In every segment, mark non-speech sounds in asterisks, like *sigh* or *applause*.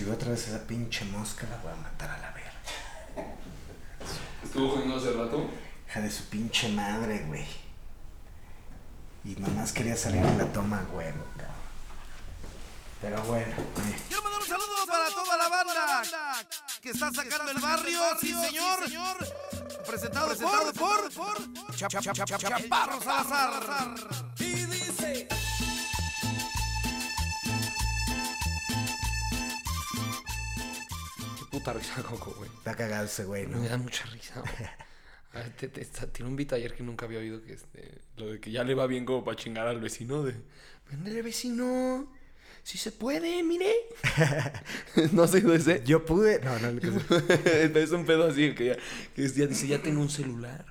Si veo otra vez esa pinche mosca, la voy a matar a la verga. ¿Estuvo jugando hace rato? Hija de su pinche madre, güey. Y nomás quería salir en la toma, güey. cabrón. Pero bueno, eh. Quiero mandar un saludo para toda la banda que está sacando el barrio, sí señor. Presentado, por, por, por Chap- Chap- Chap- Chap- Chaparro Salazar. Puta risa, *laughs* Coco, güey. está cagado ese güey, ¿no? Me da mucha risa, güey. A *laughs* ver, te- te- está- tiene un beat ayer que nunca había oído que este, lo de que ya le va bien como para chingar al vecino de Véndele vecino. Si se puede, mire. *laughs* ¿No has oído ese? Yo pude. No, no, que- es un pedo así que ya, que ya dice, ya tengo un celular.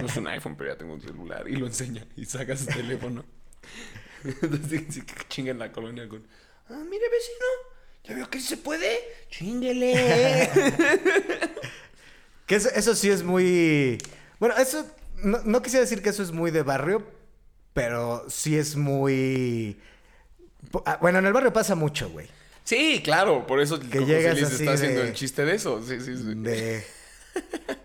No es un iPhone, pero ya tengo un celular. Y lo enseña y saca su teléfono. Entonces que chinga en la colonia con, ah, mire vecino, ya veo que sí se puede. Chinguele. *laughs* Que eso, eso sí es muy. Bueno, eso. No, no quisiera decir que eso es muy de barrio, pero sí es muy. Ah, Bueno, en el barrio pasa mucho, güey. Sí, claro, por eso Que llegas así está haciendo de- el chiste de eso. Sí, sí, sí. De.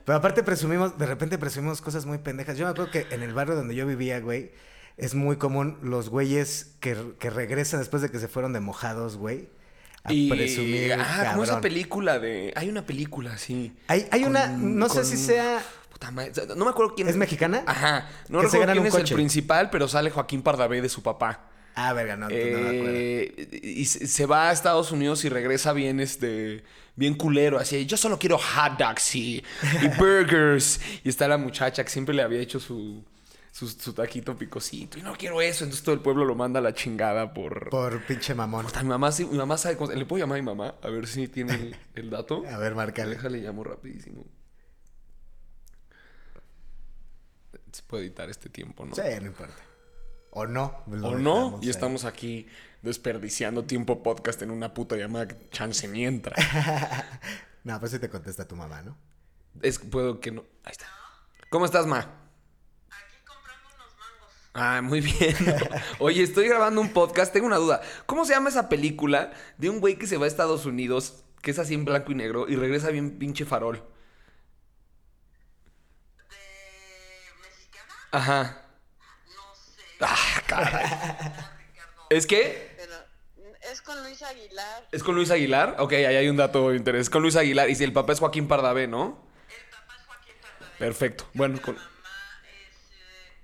Pero aparte presumimos, de repente presumimos cosas muy pendejas. Yo me acuerdo que en el barrio donde yo vivía, güey, es muy común los güeyes que, que regresan después de que se fueron de mojados, güey. A Y, presumir. ah, como esa película de. Hay una película así. Hay, hay una, con- no sé si sea. Puta madre, no me acuerdo quién ¿Es mexicana? Ajá. No recuerdo quién un es el coche. principal, pero sale Joaquín Pardavé de su papá. Ah, verga, no, no me acuerdo. Eh, y se se va a Estados Unidos y regresa bien, este, bien culero, así, yo solo quiero hot dogs y, y *laughs* burgers. Y está la muchacha que siempre le había hecho su, su, su taquito picosito. Y no quiero eso, entonces todo el pueblo lo manda a la chingada por... Por pinche mamón. Puta, mi mamá, sí- mi mamá sabe cómo... ¿Le puedo llamar a mi mamá? A ver si tiene el, el dato. *laughs* A ver, márcale. Déjale, llamo rapidísimo. Se puede editar este tiempo, ¿no? Sí, no importa. O no. O no, y ahí. estamos aquí desperdiciando tiempo podcast en una puta llamada que chance ni entra. *laughs* No, pues sí te contesta tu mamá, ¿no? es puedo que no. Ahí está. ¿Cómo estás, Ma? Aquí comprando unos mangos. Ah, muy bien. Oye, estoy grabando un podcast, tengo una duda. ¿Cómo se llama esa película de un güey que se va a Estados Unidos, que es así en blanco y negro, y regresa bien pinche farol? ¿De mexicana? Ajá. No sé. Ah, *laughs* caray. ¿Es que? Es con Luis Aguilar. ¿Es con Luis Aguilar? Ok, ahí hay un dato de interés. Es con Luis Aguilar. Y si el papá es Joaquín Pardavé, ¿no? El papá es Joaquín Pardavé. Perfecto. Bueno, con... La mamá es... eh,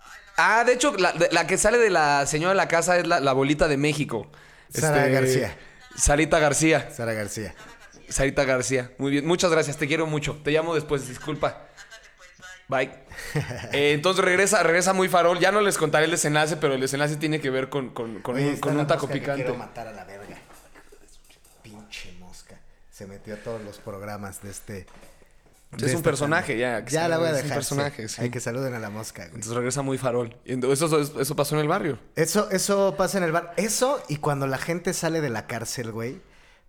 ay, no, Ah, de hecho, la, la que sale de la señora de la casa es la, la bolita de México. Este, Sara García. Sarita García. Sara García. Sarita García. Muy bien. Muchas gracias. Te quiero mucho. Te llamo después. Disculpa. bye. *laughs* Eh, entonces regresa, regresa muy farol. Ya no les contaré el desenlace, pero el desenlace tiene que ver con, con- con Oye, un, con un taco que picante. Quiero matar a la verga. Pinche mosca. Se metió a todos los programas de este. Es un personaje, ya, Ya la voy a es un dejar. personaje, sí. sí. Hay que saluden a la mosca, güey. Entonces regresa muy farol. Eso, eso, eso pasó en el barrio. Eso, eso pasa en el bar. Eso y cuando la gente sale de la cárcel, güey,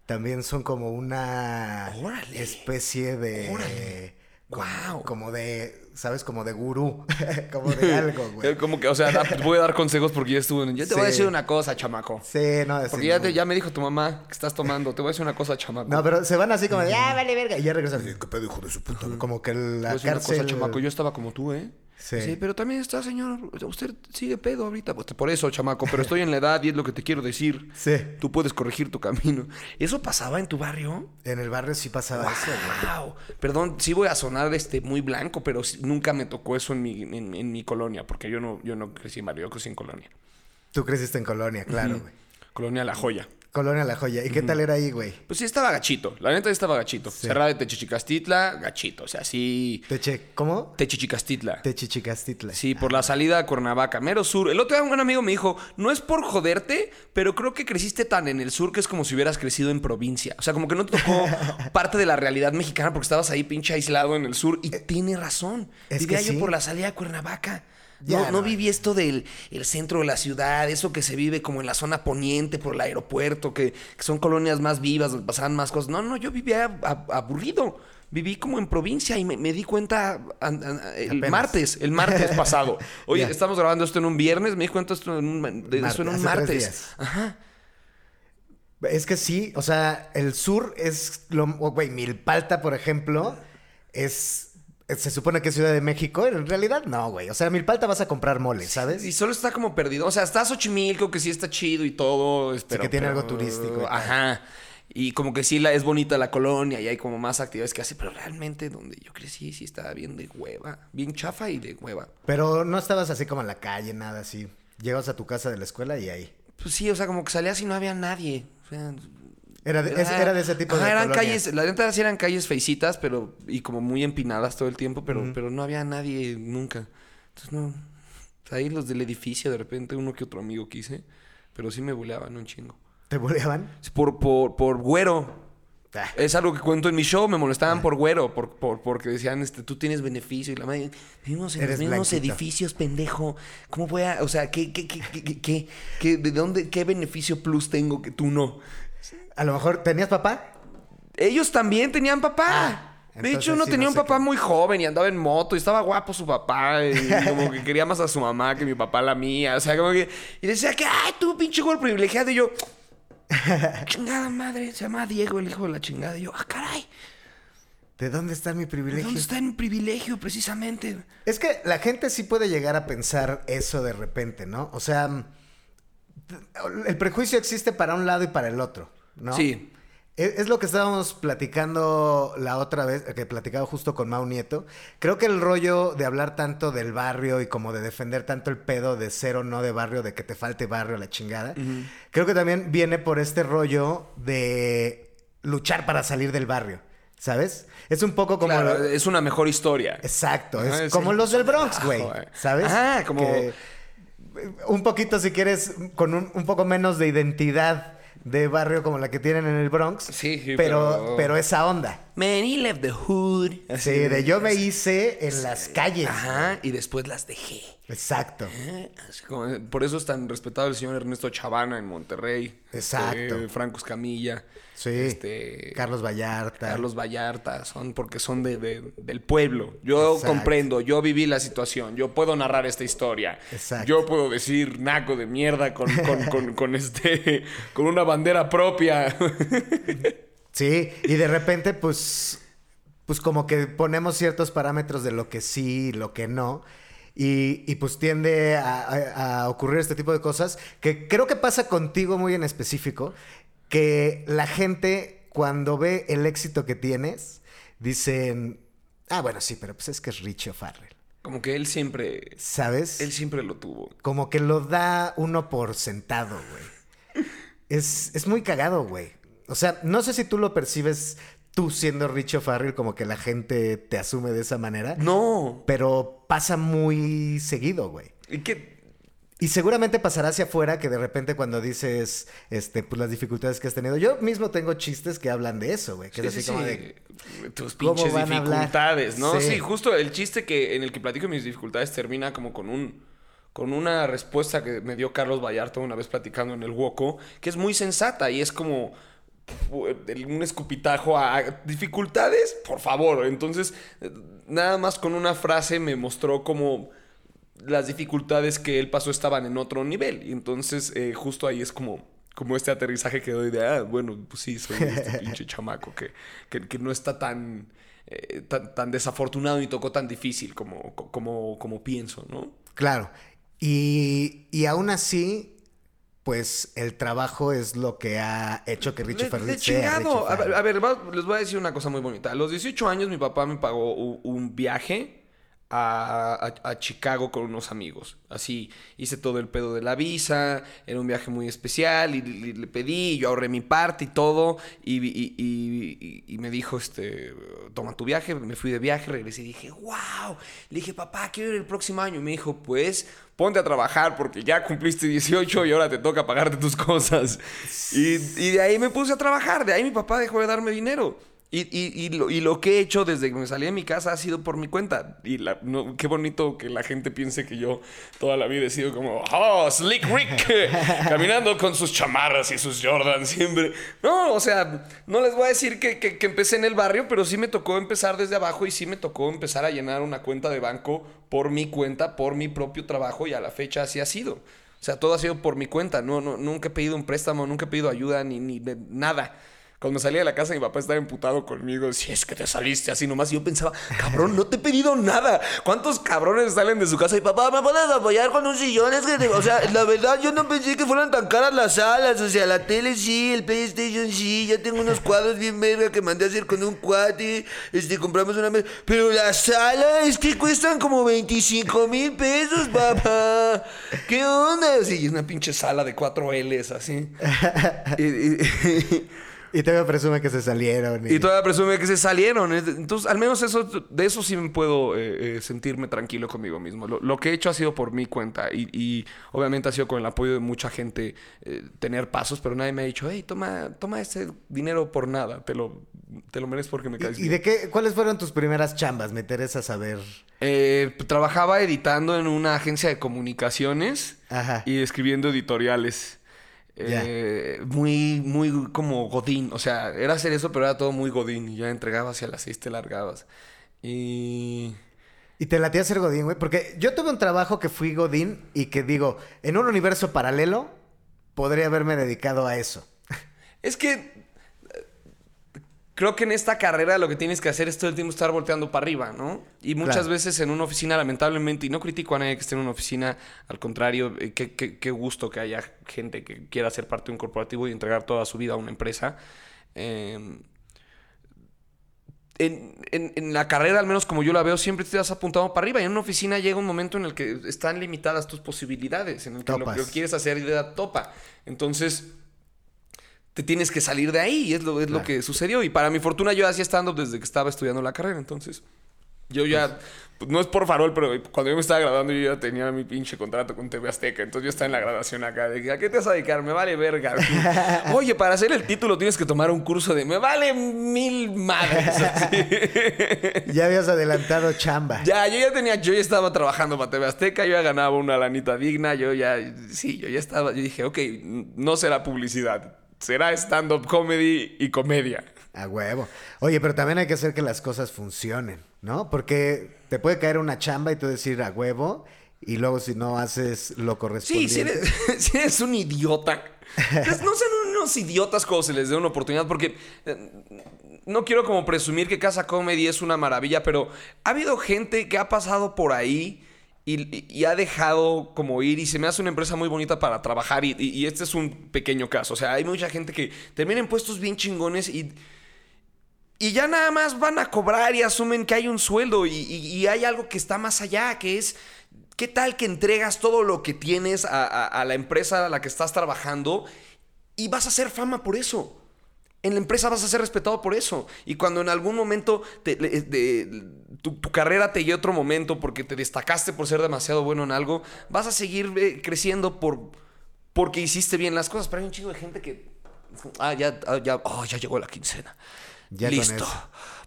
también son como una Órale. especie de. Órale. Guau. como de, ¿sabes? Como de gurú. *laughs* como de *laughs* algo, güey. Eh, Como que, o sea, da- voy a dar consejos porque ya estuve en... Yo te voy a decir una cosa, chamaco. Sí, no, Porque ya, no. te- ya me dijo tu mamá que estás tomando. Te voy a decir una cosa, chamaco. No, pero se van así como de, ah, vale, verga. Y ya regresan. ¿Qué pedo, hijo de su puta? Como que Te voy a la decir una cosa, chamaco. Yo estaba como tú, ¿eh? Sí. pero también está, señor. Usted sigue pedo ahorita. Pues, por eso, chamaco. Pero estoy en la edad y es lo que te quiero decir. Sí. Tú puedes corregir tu camino. ¿Eso pasaba en tu barrio? En el barrio sí pasaba eso, güey. Wow. Perdón, sí voy a sonar este muy blanco, pero nunca me tocó eso en mi, en, en mi colonia, porque yo no, yo no crecí en barrio, yo crecí en colonia. Tú creciste en Colonia, claro. Colonia La Joya. Colonia La Joya. ¿Y qué tal era ahí, güey? Pues sí estaba gachito, la neta sí estaba gachito. Cerrada de Techichicastitla, gachito, o sea, sí. Teche, ¿cómo? Techichicastitla. Techichicastitla. Sí, por la salida a Cuernavaca, mero sur. El otro día un buen amigo me dijo, no es por joderte, pero creo que creciste tan en el sur que es como si hubieras crecido en provincia. O sea, como que no te tocó *laughs* parte de la realidad mexicana porque estabas ahí pinche aislado en el sur. Y tiene razón. es Vivía que yo sí. por la salida a Cuernavaca. No, no no, viví esto del el centro de la ciudad, eso que se vive como en la zona poniente por el aeropuerto, que, que son colonias más vivas, donde pasaban más cosas. No, no, yo vivía aburrido. Viví como en provincia y me, me di cuenta el Apenas. martes, el martes *laughs* pasado. Oye, estamos grabando esto en un viernes, me di cuenta esto en un, de- en un martes. Ajá. Es que sí, o sea, el sur es lo. Güey, Milpalta, por ejemplo, es. Se supone que es Ciudad de México, en realidad no, güey. O sea, Milpalta vas a comprar mole, ¿sabes? Y solo está como perdido. O sea, está Xochimilco, que sí está chido y todo. es- pero- que tiene pero- algo turístico y. Ajá. Y como que sí la, es bonita la colonia y hay como más actividades que hace. Pero realmente donde yo crecí sí estaba bien de hueva. Bien chafa y de hueva. Pero no estabas así como en la calle, nada así. Llegas a tu casa de la escuela y ahí. Pues sí, o sea, como que salías y no había nadie. O sea, Era de, es- era de ese tipo Ajá, de eran calles, la neta sí eran calles feicitas, pero y como muy empinadas todo el tiempo, pero, pero no había nadie nunca. Entonces no. ahí los del edificio, de repente uno que otro amigo quise, pero sí me buleaban un chingo. ¿Te boleaban? Por, por, por güero. Ah, Es algo que cuento en mi show, me molestaban por güero, por, por- porque decían, este, tú tienes beneficio. Y la madre, vivimos en Eres los mismos blanquito. edificios, pendejo. ¿Cómo voy a, o sea, qué, qué, qué, qué- qué- qué- de dónde, qué beneficio plus tengo que tú no? A lo mejor, ¿tenías papá? Ellos también tenían papá. Ah, de hecho, uno sí, tenía no un papá qué. muy joven y andaba en moto y estaba guapo su papá. Y *laughs* como que quería más a su mamá que mi papá a la mía. O sea, como que. Y decía que, ay, tú, pinche güey privilegiado. Y yo, *laughs* chingada madre, se llama Diego, el hijo de la chingada. Y yo, ah, caray, ¿De dónde está mi privilegio? ¿dónde está mi privilegio precisamente? Es que la gente sí puede llegar a pensar eso de repente, ¿no? O sea, el prejuicio existe para un lado y para el otro, ¿no? Sí. Es, es lo que estábamos platicando la otra vez, que platicaba justo con Mau Nieto. Creo que el rollo de hablar tanto del barrio y como de defender tanto el pedo de ser o no de barrio, de que te falte barrio, la chingada, creo que también viene por este rollo de luchar para salir del barrio, ¿sabes? Es un poco como... Claro, es una mejor historia. Exacto, es como los del Bronx, Ah, güey. ¿sabes? Ajá, como- Que, un poquito, si quieres, con un, un poco menos de identidad de barrio como la que tienen en el Bronx. Sí, sí, pero, pero- pero esa onda. Man, he left the hood. Sí, de yo me hice en las calles. Ajá, y después las dejé. Exacto. Eh, como- por eso es tan respetado el señor Ernesto Chavana en Monterrey. Exacto. Eh, Franco Escamilla. Sí. Este, Carlos Vallarta. Carlos Vallarta. Son porque son de, de- del pueblo. Yo Exacto. comprendo, yo viví la situación. Yo puedo narrar esta historia. Exacto. Yo puedo decir naco de mierda con, con, con- con este, *laughs* con una bandera propia. *laughs* Sí, y de repente, pues, pues como que ponemos ciertos parámetros de lo que sí y lo que no. Y, y, pues tiende a, a- a ocurrir este tipo de cosas que creo que pasa contigo muy en específico, que la gente cuando ve el éxito que tienes, dicen, ah, bueno, sí, pero pues es que es Richie O'Farrell, Como que él siempre, ¿sabes? él siempre lo tuvo. Como que lo da uno por sentado, güey. Es, es muy cagado, güey. O sea, no sé si tú lo percibes tú siendo Richo Farrell, como que la gente te asume de esa manera. No. Pero pasa muy seguido, güey. ¿Y qué? Y seguramente pasará hacia afuera que de repente cuando dices este, pues, las dificultades que has tenido. Yo mismo tengo chistes que hablan de eso, güey. Que Sí, es así sí, como sí. de. Tus ¿Cómo pinches dificultades, ¿no? Sí. Sí. justo el chiste que en el que platico mis dificultades termina como con un con una respuesta que me dio Carlos Vallarta una vez platicando en el Woco, que es muy sensata y es como un escupitajo a dificultades, por favor. Entonces, nada más con una frase me mostró como las dificultades que él pasó estaban en otro nivel. Y entonces, eh, justo ahí es como, como este aterrizaje que doy de, ah, bueno, pues sí, soy este *laughs* pinche chamaco que, que, que no está tan, eh, tan, tan desafortunado y tocó tan difícil como, como, como pienso, ¿no? Claro. Y, y aún así, pues el trabajo es lo que ha hecho que Farrell de sea A ver, a ver, les voy a decir una cosa muy bonita. A los 18 años mi papá me pagó un viaje a, a- a Chicago con unos amigos. Así, hice todo el pedo de la visa, era un viaje muy especial y, le- le pedí, yo ahorré mi parte y todo y me dijo, este, toma tu viaje, me fui de viaje, regresé y dije, wow. Le dije, papá, quiero ir el próximo año. Y me dijo, pues, ponte a trabajar porque ya cumpliste 18 y ahora te toca pagarte tus cosas. Y, y de ahí me puse a trabajar, de ahí mi papá dejó de darme dinero. Y, y- y lo, y lo que he hecho desde que me salí de mi casa ha sido por mi cuenta. Y la- no, qué bonito que la gente piense que yo toda la vida he sido como, oh, Slick Rick, *laughs* caminando con sus chamarras y sus Jordan siempre. No, o sea, no les voy a decir que, que- que empecé en el barrio, pero sí me tocó empezar desde abajo y sí me tocó empezar a llenar una cuenta de banco por mi cuenta, por mi propio trabajo y a la fecha así ha sido. O sea, todo ha sido por mi cuenta. No, no, nunca he pedido un préstamo, nunca he pedido ayuda, ni, ni de nada. Cuando salía de la casa, mi papá estaba emputado conmigo. Si es que te saliste así nomás. Y yo pensaba, cabrón, no te he pedido nada. ¿Cuántos cabrones salen de su casa y papá, me puedes apoyar con un sillón? Es que, te- o sea, la verdad, yo no pensé que fueran tan caras las salas. O sea, la tele sí, el PlayStation sí. Ya tengo unos cuadros bien verga que mandé a hacer con un cuate. Este, compramos una mesa. Pero la sala es que cuestan como 25 mil pesos, papá. ¿Qué onda? Sí, es una pinche sala de 4 L's así. *laughs* Y- y- Y todavía presume que se salieron. y todavía presume que se salieron. Entonces, al menos eso, de eso sí me puedo eh, eh, sentirme tranquilo conmigo mismo. Lo, lo que he hecho ha sido por mi cuenta. Y, y obviamente ha sido con el apoyo de mucha gente eh, tener pasos, pero nadie me ha dicho, hey, toma, toma ese dinero por nada. Te lo, te lo mereces porque me caes ¿Y, y bien". de qué, cuáles fueron tus primeras chambas? Me interesa saber. Eh, trabajaba editando en una agencia de comunicaciones Ajá. y escribiendo editoriales. Eh, muy, muy como Godín. O sea, era hacer eso, pero era todo muy Godín. Y ya entregabas y a las seis te largabas. Y. Y te latía ser Godín, güey. Porque yo tuve un trabajo que fui Godín y que digo, en un universo paralelo, podría haberme dedicado a eso. Es que. Creo que en esta carrera lo que tienes que hacer es todo el tiempo estar volteando para arriba, ¿no? Y muchas Claro. veces en una oficina, lamentablemente, y no critico a nadie que esté en una oficina, al contrario, eh, qué, qué- qué gusto que haya gente que quiera ser parte de un corporativo y entregar toda su vida a una empresa. Eh, en, en- en la carrera, al menos como yo la veo, siempre te has apuntado para arriba. Y en una oficina llega un momento en el que están limitadas tus posibilidades, en el que lo que quieres hacer ya topa. Entonces, te tienes que salir de ahí. Y es lo, es lo que sucedió. Y para mi fortuna, yo hacía estando desde que estaba estudiando la carrera. Entonces, yo ya. pues, no es por farol, pero cuando yo me estaba graduando, yo ya tenía mi pinche contrato con TV Azteca. Entonces, yo estaba en la graduación acá. De ¿a qué te vas a dedicar? Me vale verga. *laughs* Oye, para hacer el título tienes que tomar un curso de. Me vale mil madres. Ya habías adelantado chamba. Ya, yo ya tenía, yo ya estaba trabajando para TV Azteca, yo ya ganaba una lanita digna, yo ya, sí, yo ya estaba, yo dije, ok, no será publicidad, será stand-up comedy y comedia. A huevo. Oye, pero también hay que hacer que las cosas funcionen, ¿no? Porque te puede caer una chamba y tú decir a huevo, y luego si no haces lo Sí, correspondiente. si eres, *laughs* si eres un idiota. Pues no sean unos idiotas cuando se les dé una oportunidad, porque eh, no quiero como presumir que Casa Comedy es una maravilla, pero ha habido gente que ha pasado por ahí y, ha dejado como ir y se me hace una empresa muy bonita para trabajar y, este es un pequeño caso. O sea, hay mucha gente que termina en puestos bien chingones y... Y ya nada más van a cobrar y asumen que hay un sueldo y, hay algo que está más allá, que es, ¿qué tal que entregas todo lo que tienes a- a la empresa a la que estás trabajando y vas a hacer fama por eso? En la empresa vas a ser respetado por eso. Y cuando en algún momento te- le- de- tu, tu carrera te llegue a otro momento porque te destacaste por ser demasiado bueno en algo, vas a seguir eh, creciendo por, porque hiciste bien las cosas. Pero hay un chingo de gente que... Ah, ya, ah, ya, oh, ya llegó la quincena. Ya Listo.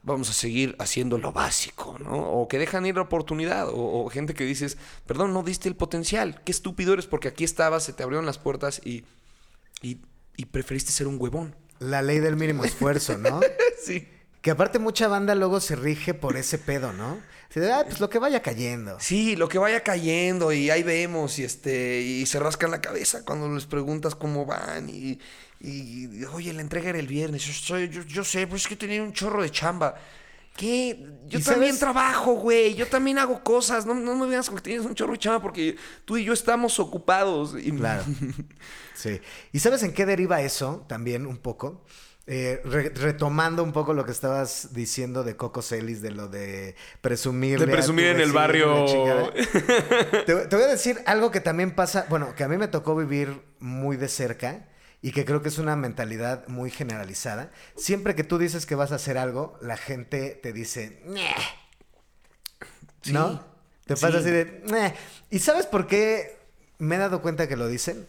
Vamos a seguir haciendo lo básico, ¿no? O que dejan ir la oportunidad. O, o gente que dices, perdón, no diste el potencial. Qué estúpido eres porque aquí estabas, se te abrieron las puertas y, y, y preferiste ser un huevón. La ley del mínimo esfuerzo, ¿no? *laughs* Sí. que aparte mucha banda luego se rige por ese pedo, ¿no? Así de, ah, pues lo que vaya cayendo. Sí, lo que vaya cayendo y ahí vemos y este y se rascan la cabeza cuando les preguntas cómo van y, y, oye, la entrega era el viernes. Yo, soy- yo, yo sé, pues es que tenía un chorro de chamba. ¿Qué? Yo ¿Y también sabes? trabajo, güey. Yo también hago cosas. No, no me veas que tienes un chorro de chamba porque tú y yo estamos ocupados. Y- Claro. *laughs* Sí. ¿Y sabes en qué deriva eso también un poco? Eh, re- retomando un poco lo que estabas diciendo de Coco Celis, de lo de presumir. De presumir en el barrio. *laughs* Te, te voy a decir algo que también pasa, bueno, que a mí me tocó vivir muy de cerca y que creo que es una mentalidad muy generalizada. Siempre que tú dices que vas a hacer algo, la gente te dice. Sí. ¿no? Te pasa Sí. así de, "Ñe". ¿Y sabes por qué me he dado cuenta que lo dicen?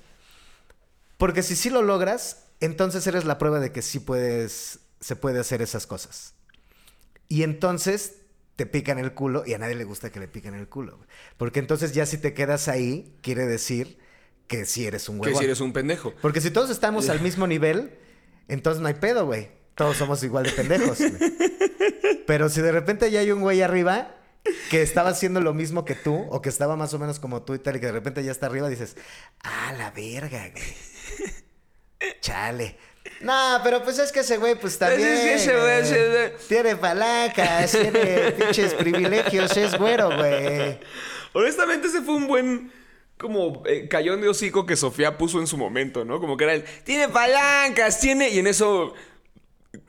Porque si sí lo logras, entonces eres la prueba de que sí puedes, se puede hacer esas cosas. Y entonces te pican el culo y a nadie le gusta que le piquen el culo. Porque entonces ya si te quedas ahí, quiere decir que sí eres un que huevón. si eres un pendejo. Porque si todos estamos al mismo nivel, entonces no hay pedo, güey. Todos somos igual de pendejos. güey. Pero si de repente ya hay un güey arriba, que estaba haciendo lo mismo que tú, o que estaba más o menos como tú y tal, y que de repente ya está arriba, dices, ah, la verga, güey. Chale. No, pero pues es que ese güey, pues también. Es que ese güey, ese güey. Tiene palancas, tiene pinches privilegios, es güero, güey. Honestamente, ese fue un buen como eh, cayón de hocico que Sofía puso en su momento, ¿no? Como que era el, tiene palancas, tiene... Y en eso,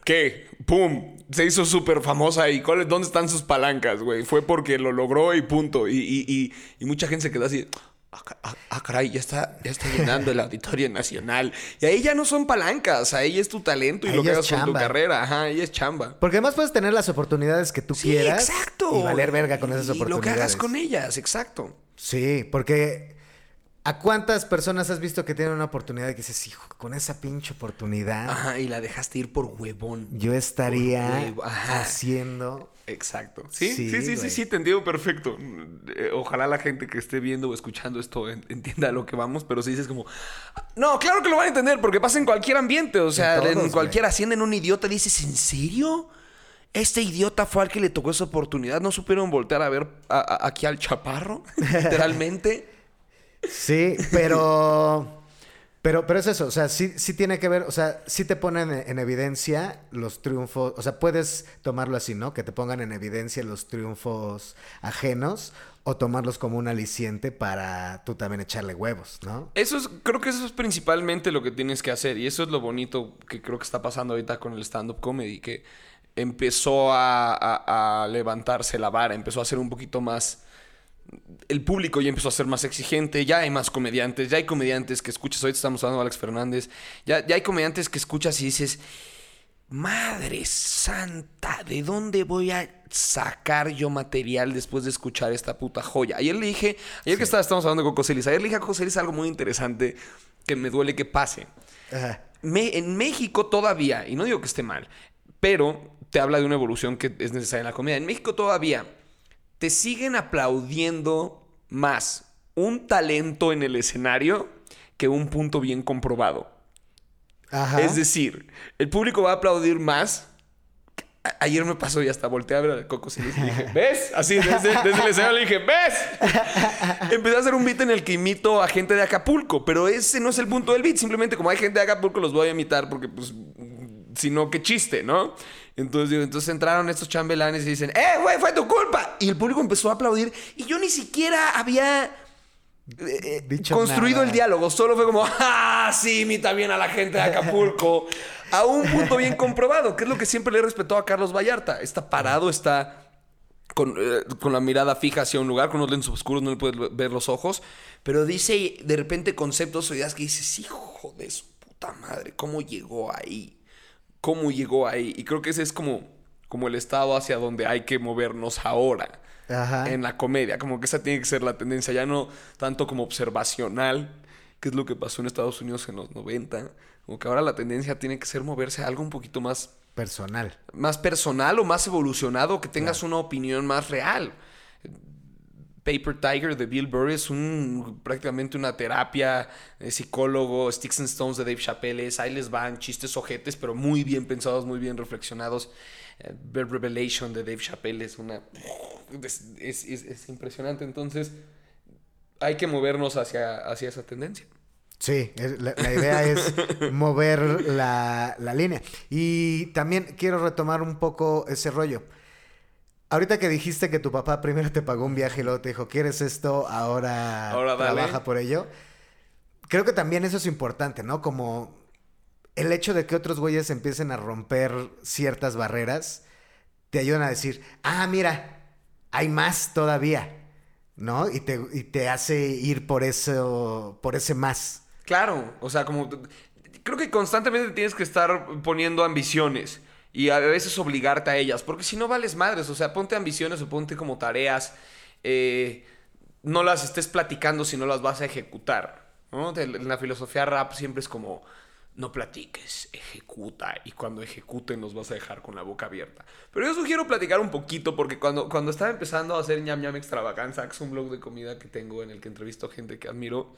¿qué? ¡Pum! Se hizo súper famosa. ¿Y cuál, dónde están sus palancas, güey? Fue porque lo logró y punto. Y, y, y, y mucha gente se quedó así... Ah, ah, ah, caray, ya está, ya está llenando el Auditorio Nacional. Y ahí ya no son palancas, ahí es tu talento y Ahí lo que hagas con tu carrera. Ajá, ahí es chamba. Porque además puedes tener las oportunidades que tú Sí, quieras. exacto. Y valer verga con esas Y oportunidades. lo que hagas con ellas, exacto. Sí, porque ¿a cuántas personas has visto que tienen una oportunidad y que dices, hijo, con esa pinche oportunidad Ajá, y la dejaste ir por huevón. yo estaría haciendo... Exacto. Sí, Sí, sí, sí, sí, sí, te entiendo perfecto. Eh, ojalá la gente que esté viendo o escuchando esto en- entienda a lo que vamos, pero si dices como, no, claro que lo van a entender porque pasa en cualquier ambiente, o sea, En cualquier hacienda en un idiota dices, ¿en serio? Este idiota fue al que le tocó esa oportunidad, no supieron voltear a ver a- a- aquí al chaparro, *laughs* literalmente. Sí, pero... Pero, pero es eso, o sea, sí, sí tiene que ver, o sea, sí te ponen en, en evidencia los triunfos, o sea, puedes tomarlo así, ¿no? Que te pongan en evidencia los triunfos ajenos o tomarlos como un aliciente para tú también echarle huevos, ¿no? Eso es, creo que eso es principalmente lo que tienes que hacer. Y eso es lo bonito que creo que está pasando ahorita con el stand-up comedy. Que empezó a, a- a levantarse la vara, empezó a ser un poquito más. El público ya empezó a ser más exigente, ya hay más comediantes, ya hay comediantes que escuchas, ahorita estamos hablando de Alex Fernández, ya, ya hay comediantes que escuchas y dices, Madre Santa, ¿de dónde voy a sacar yo material después de escuchar esta puta joya? Ayer le dije, ayer que estaba, estamos hablando de Coco Celis, ayer le dije a Coco Celis algo muy interesante que me duele que pase. Ajá. Me- en México todavía, y no digo que esté mal, pero te habla de una evolución que es necesaria en la comedia. En México todavía te siguen aplaudiendo más un talento en el escenario que un punto bien comprobado. Ajá. Es decir, el público va a aplaudir más. A- Ayer me pasó y hasta volteé a ver a Coco y dije, ¿ves? Así, desde, desde el escenario le dije, ¿ves? Empecé a hacer un beat en el que imito a gente de Acapulco, pero ese no es el punto del beat. Simplemente como hay gente de Acapulco los voy a imitar porque, pues, si no, qué chiste, ¿no? Entonces, digo, entonces entraron estos chambelanes y dicen, ¡eh, güey, fue tu culpa! Y el público empezó a aplaudir y yo ni siquiera había eh, eh, Dicho construido nada. el diálogo. Solo fue como, ¡ah, sí, imita bien a la gente de Acapulco! *laughs* a un punto bien comprobado, que es lo que siempre le respetó a Carlos Vallarta. Está parado, está con, eh, con la mirada fija hacia un lugar, con unos lentes oscuros, no le puedes ver los ojos, pero dice de repente conceptos o ideas que dices, hijo de su puta madre, ¿cómo llegó ahí? ¿Cómo llegó ahí? Y creo que ese es como, como el estado hacia donde hay que movernos ahora Ajá. en la comedia. Como que esa tiene que ser la tendencia, ya no tanto como observacional, que es lo que pasó en Estados Unidos en los 90. Como que ahora la tendencia tiene que ser moverse a algo un poquito más, Personal. más personal o más evolucionado, que tengas una opinión más real. Paper Tiger de Bill Burr es un, prácticamente una terapia, eh, psicólogo, Sticks and Stones de Dave Chappelle, es, ahí les van chistes ojetes, pero muy bien pensados, muy bien reflexionados. Bad Revelation de Dave Chappelle es una... Es, es- es- es impresionante, entonces hay que movernos hacia, hacia esa tendencia. Sí, la, la idea es *laughs* mover la, la línea. Y también quiero retomar un poco ese rollo. Ahorita que dijiste que tu papá primero te pagó un viaje y luego te dijo, ¿quieres esto? Ahora, trabaja por ello. Creo que también eso es importante, ¿no? Como el hecho de que otros güeyes empiecen a romper ciertas barreras, te ayudan a decir, ah, mira, hay más todavía, ¿no? Y te, y te hace ir por eso, por ese más. Claro, o sea, como creo que constantemente tienes que estar poniendo ambiciones y a veces obligarte a ellas, porque si no vales madres, o sea, ponte ambiciones o ponte como tareas, eh, no las estés platicando si no las vas a ejecutar, ¿no? En la filosofía rap siempre es como, no platiques, ejecuta, y cuando ejecuten los vas a dejar con la boca abierta. Pero yo sugiero platicar un poquito, porque cuando, cuando estaba empezando a hacer ñam ñam extravaganza, es un blog de comida que tengo en el que entrevisto gente que admiro,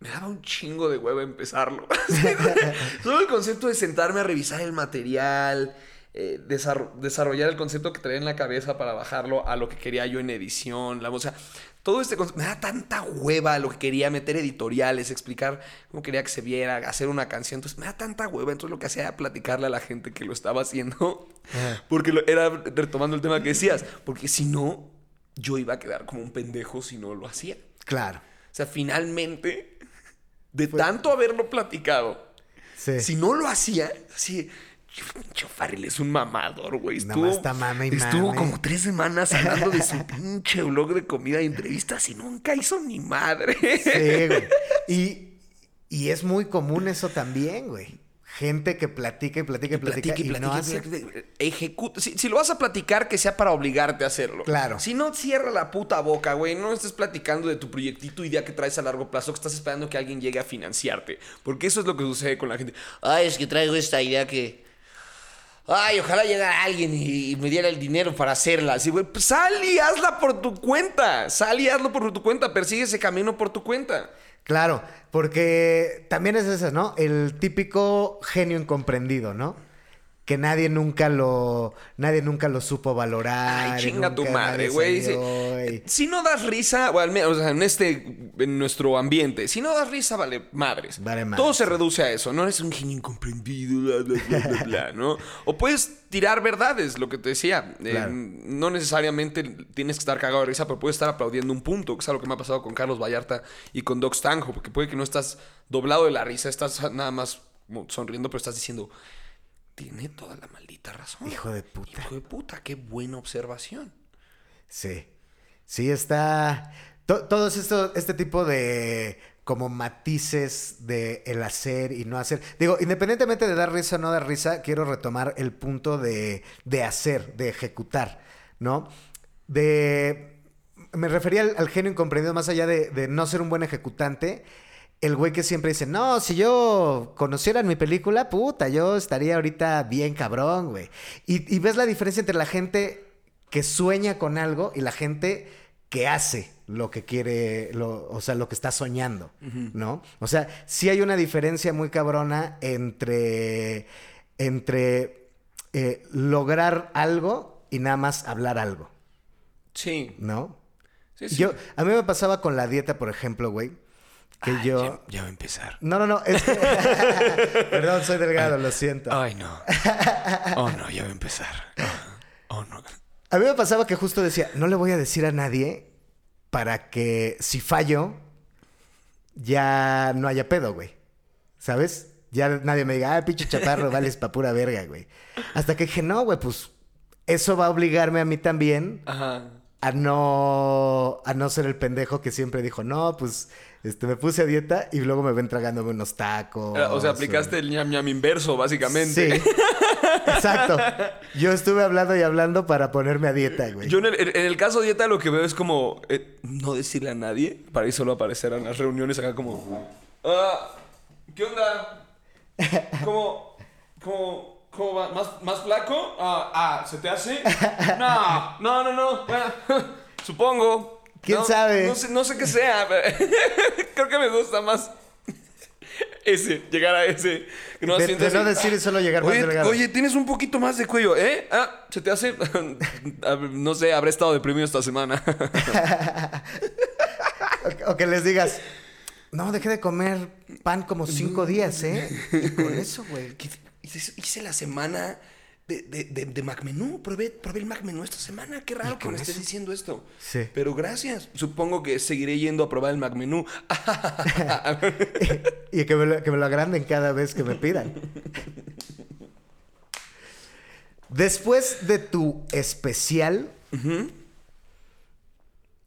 me daba un chingo de huevo empezarlo. *laughs* Solo el concepto de sentarme a revisar el material, eh, desarro- desarrollar el concepto que traía en la cabeza para bajarlo a lo que quería yo en edición. La, o sea, todo este concepto me da tanta hueva lo que quería meter editoriales, explicar cómo quería que se viera, hacer una canción. Entonces me da tanta hueva. Entonces lo que hacía era platicarle a la gente que lo estaba haciendo. Porque lo- era retomando el tema que decías. Porque si no, yo iba a quedar como un pendejo si no lo hacía. Claro. O sea, finalmente, de tanto haberlo platicado, Sí. si no lo hacía, así. Pinche Farrell es un mamador, güey. Estuvo, está mame y estuvo como tres semanas hablando de su *laughs* pinche blog de comida y entrevistas y nunca hizo ni madre. Sí, güey. *laughs* Y, y es muy común eso también, güey. Gente que platica y platica y platica y, platique, no hace... Ejecuta. Si, si lo vas a platicar, que sea para obligarte a hacerlo. Claro. Si no, cierra la puta boca, güey. No estés platicando de tu proyectito, idea que traes a largo plazo, que estás esperando que alguien llegue a financiarte. Porque eso es lo que sucede con la gente. Ay, es que traigo esta idea que. Ay, ojalá llegara alguien y, y me diera el dinero para hacerla. Así, güey, pues sal y hazla por tu cuenta. Sal y hazlo por tu cuenta. Persigue ese camino por tu cuenta. Claro, porque también es eso, ¿no? El típico genio incomprendido, ¿no? Que nadie nunca lo, nadie nunca lo supo valorar. Ay, chinga tu madre, güey. Si, salió y- si no das risa, o al menos, o sea, en este, en nuestro ambiente, si no das risa, vale madres. Vale madres, Todo se reduce a eso. No eres un genio incomprendido, bla, bla, bla, bla, *laughs* bla, ¿no? O puedes tirar verdades, lo que te decía. Eh, no necesariamente tienes que estar cagado de risa, pero puedes estar aplaudiendo un punto, que es algo que me ha pasado con Carlos Vallarta y con Doc Stanjo, porque puede que no estás doblado de la risa, estás nada más sonriendo, pero estás diciendo, tiene toda la maldita razón. Hijo de puta. Hijo de puta, qué buena observación. Sí. Sí, está. to- todos esto, este tipo de como matices de el hacer y no hacer. Digo, independientemente de dar risa o no dar risa, quiero retomar el punto de, de hacer, de ejecutar, ¿no? De. Me refería al, al genio incomprendido, más allá de, de no ser un buen ejecutante. El güey que siempre dice, no, si yo conociera mi película, puta, yo estaría ahorita bien cabrón, güey. Y, y ves la diferencia entre la gente que sueña con algo y la gente que hace lo que quiere, lo- o sea, lo que está soñando, ¿no? O sea, sí hay una diferencia muy cabrona entre, entre eh, lograr algo y nada más hablar algo, Sí. ¿no? sí, sí. Yo, a mí me pasaba con la dieta, por ejemplo, güey, que Ay, yo... Ya, ya va a empezar. No, no, no, es que... *laughs* Perdón, soy delgado, lo siento. Ay, no. Oh, no, ya va a empezar. Oh, oh, no. A mí me pasaba que justo decía, no le voy a decir a nadie para que si fallo, ya no haya pedo, güey. ¿Sabes? Ya nadie me diga, ah, pinche chaparro, *laughs* vales pa' pura verga, güey. Hasta que dije, no, güey, pues eso va a obligarme a mí también Ajá. a no, a no ser el pendejo que siempre dijo, no, pues este, me puse a dieta y luego me ven tragándome unos tacos. O sea, aplicaste el ñam ñam inverso, básicamente. Sí. Exacto. Yo estuve hablando y hablando para ponerme a dieta, güey. Yo en el, en el caso dieta lo que veo es como eh, no decirle a nadie para ahí solo aparecer en las reuniones acá como ah, ¿qué onda? ¿Cómo, cómo, cómo va? ¿Más, más flaco? Ah, ah, ¿se te hace? No, no, no, no. Bueno, *laughs* supongo. ¿Quién No, sabe? No sé, no sé qué sea. *laughs* Creo que me gusta más *laughs* ese, llegar a ese. que no De- no decir y solo llegar más oye, delgado. Oye, tienes un poquito más de cuello, ¿eh? Ah, ¿se te hace? *laughs* No sé, habré estado deprimido esta semana. O, o que les digas, no, dejé de comer pan como cinco días, ¿eh? Y con eso, güey. ¿Qué- Hice, hice la semana de, de, de, de McMenú. Probé, probé el McMenú esta semana. Qué raro que me estés diciendo esto. Sí. Pero gracias. Supongo que seguiré yendo a probar el McMenú. *laughs* y que me, lo, que me lo agranden cada vez que me pidan. Después de tu especial,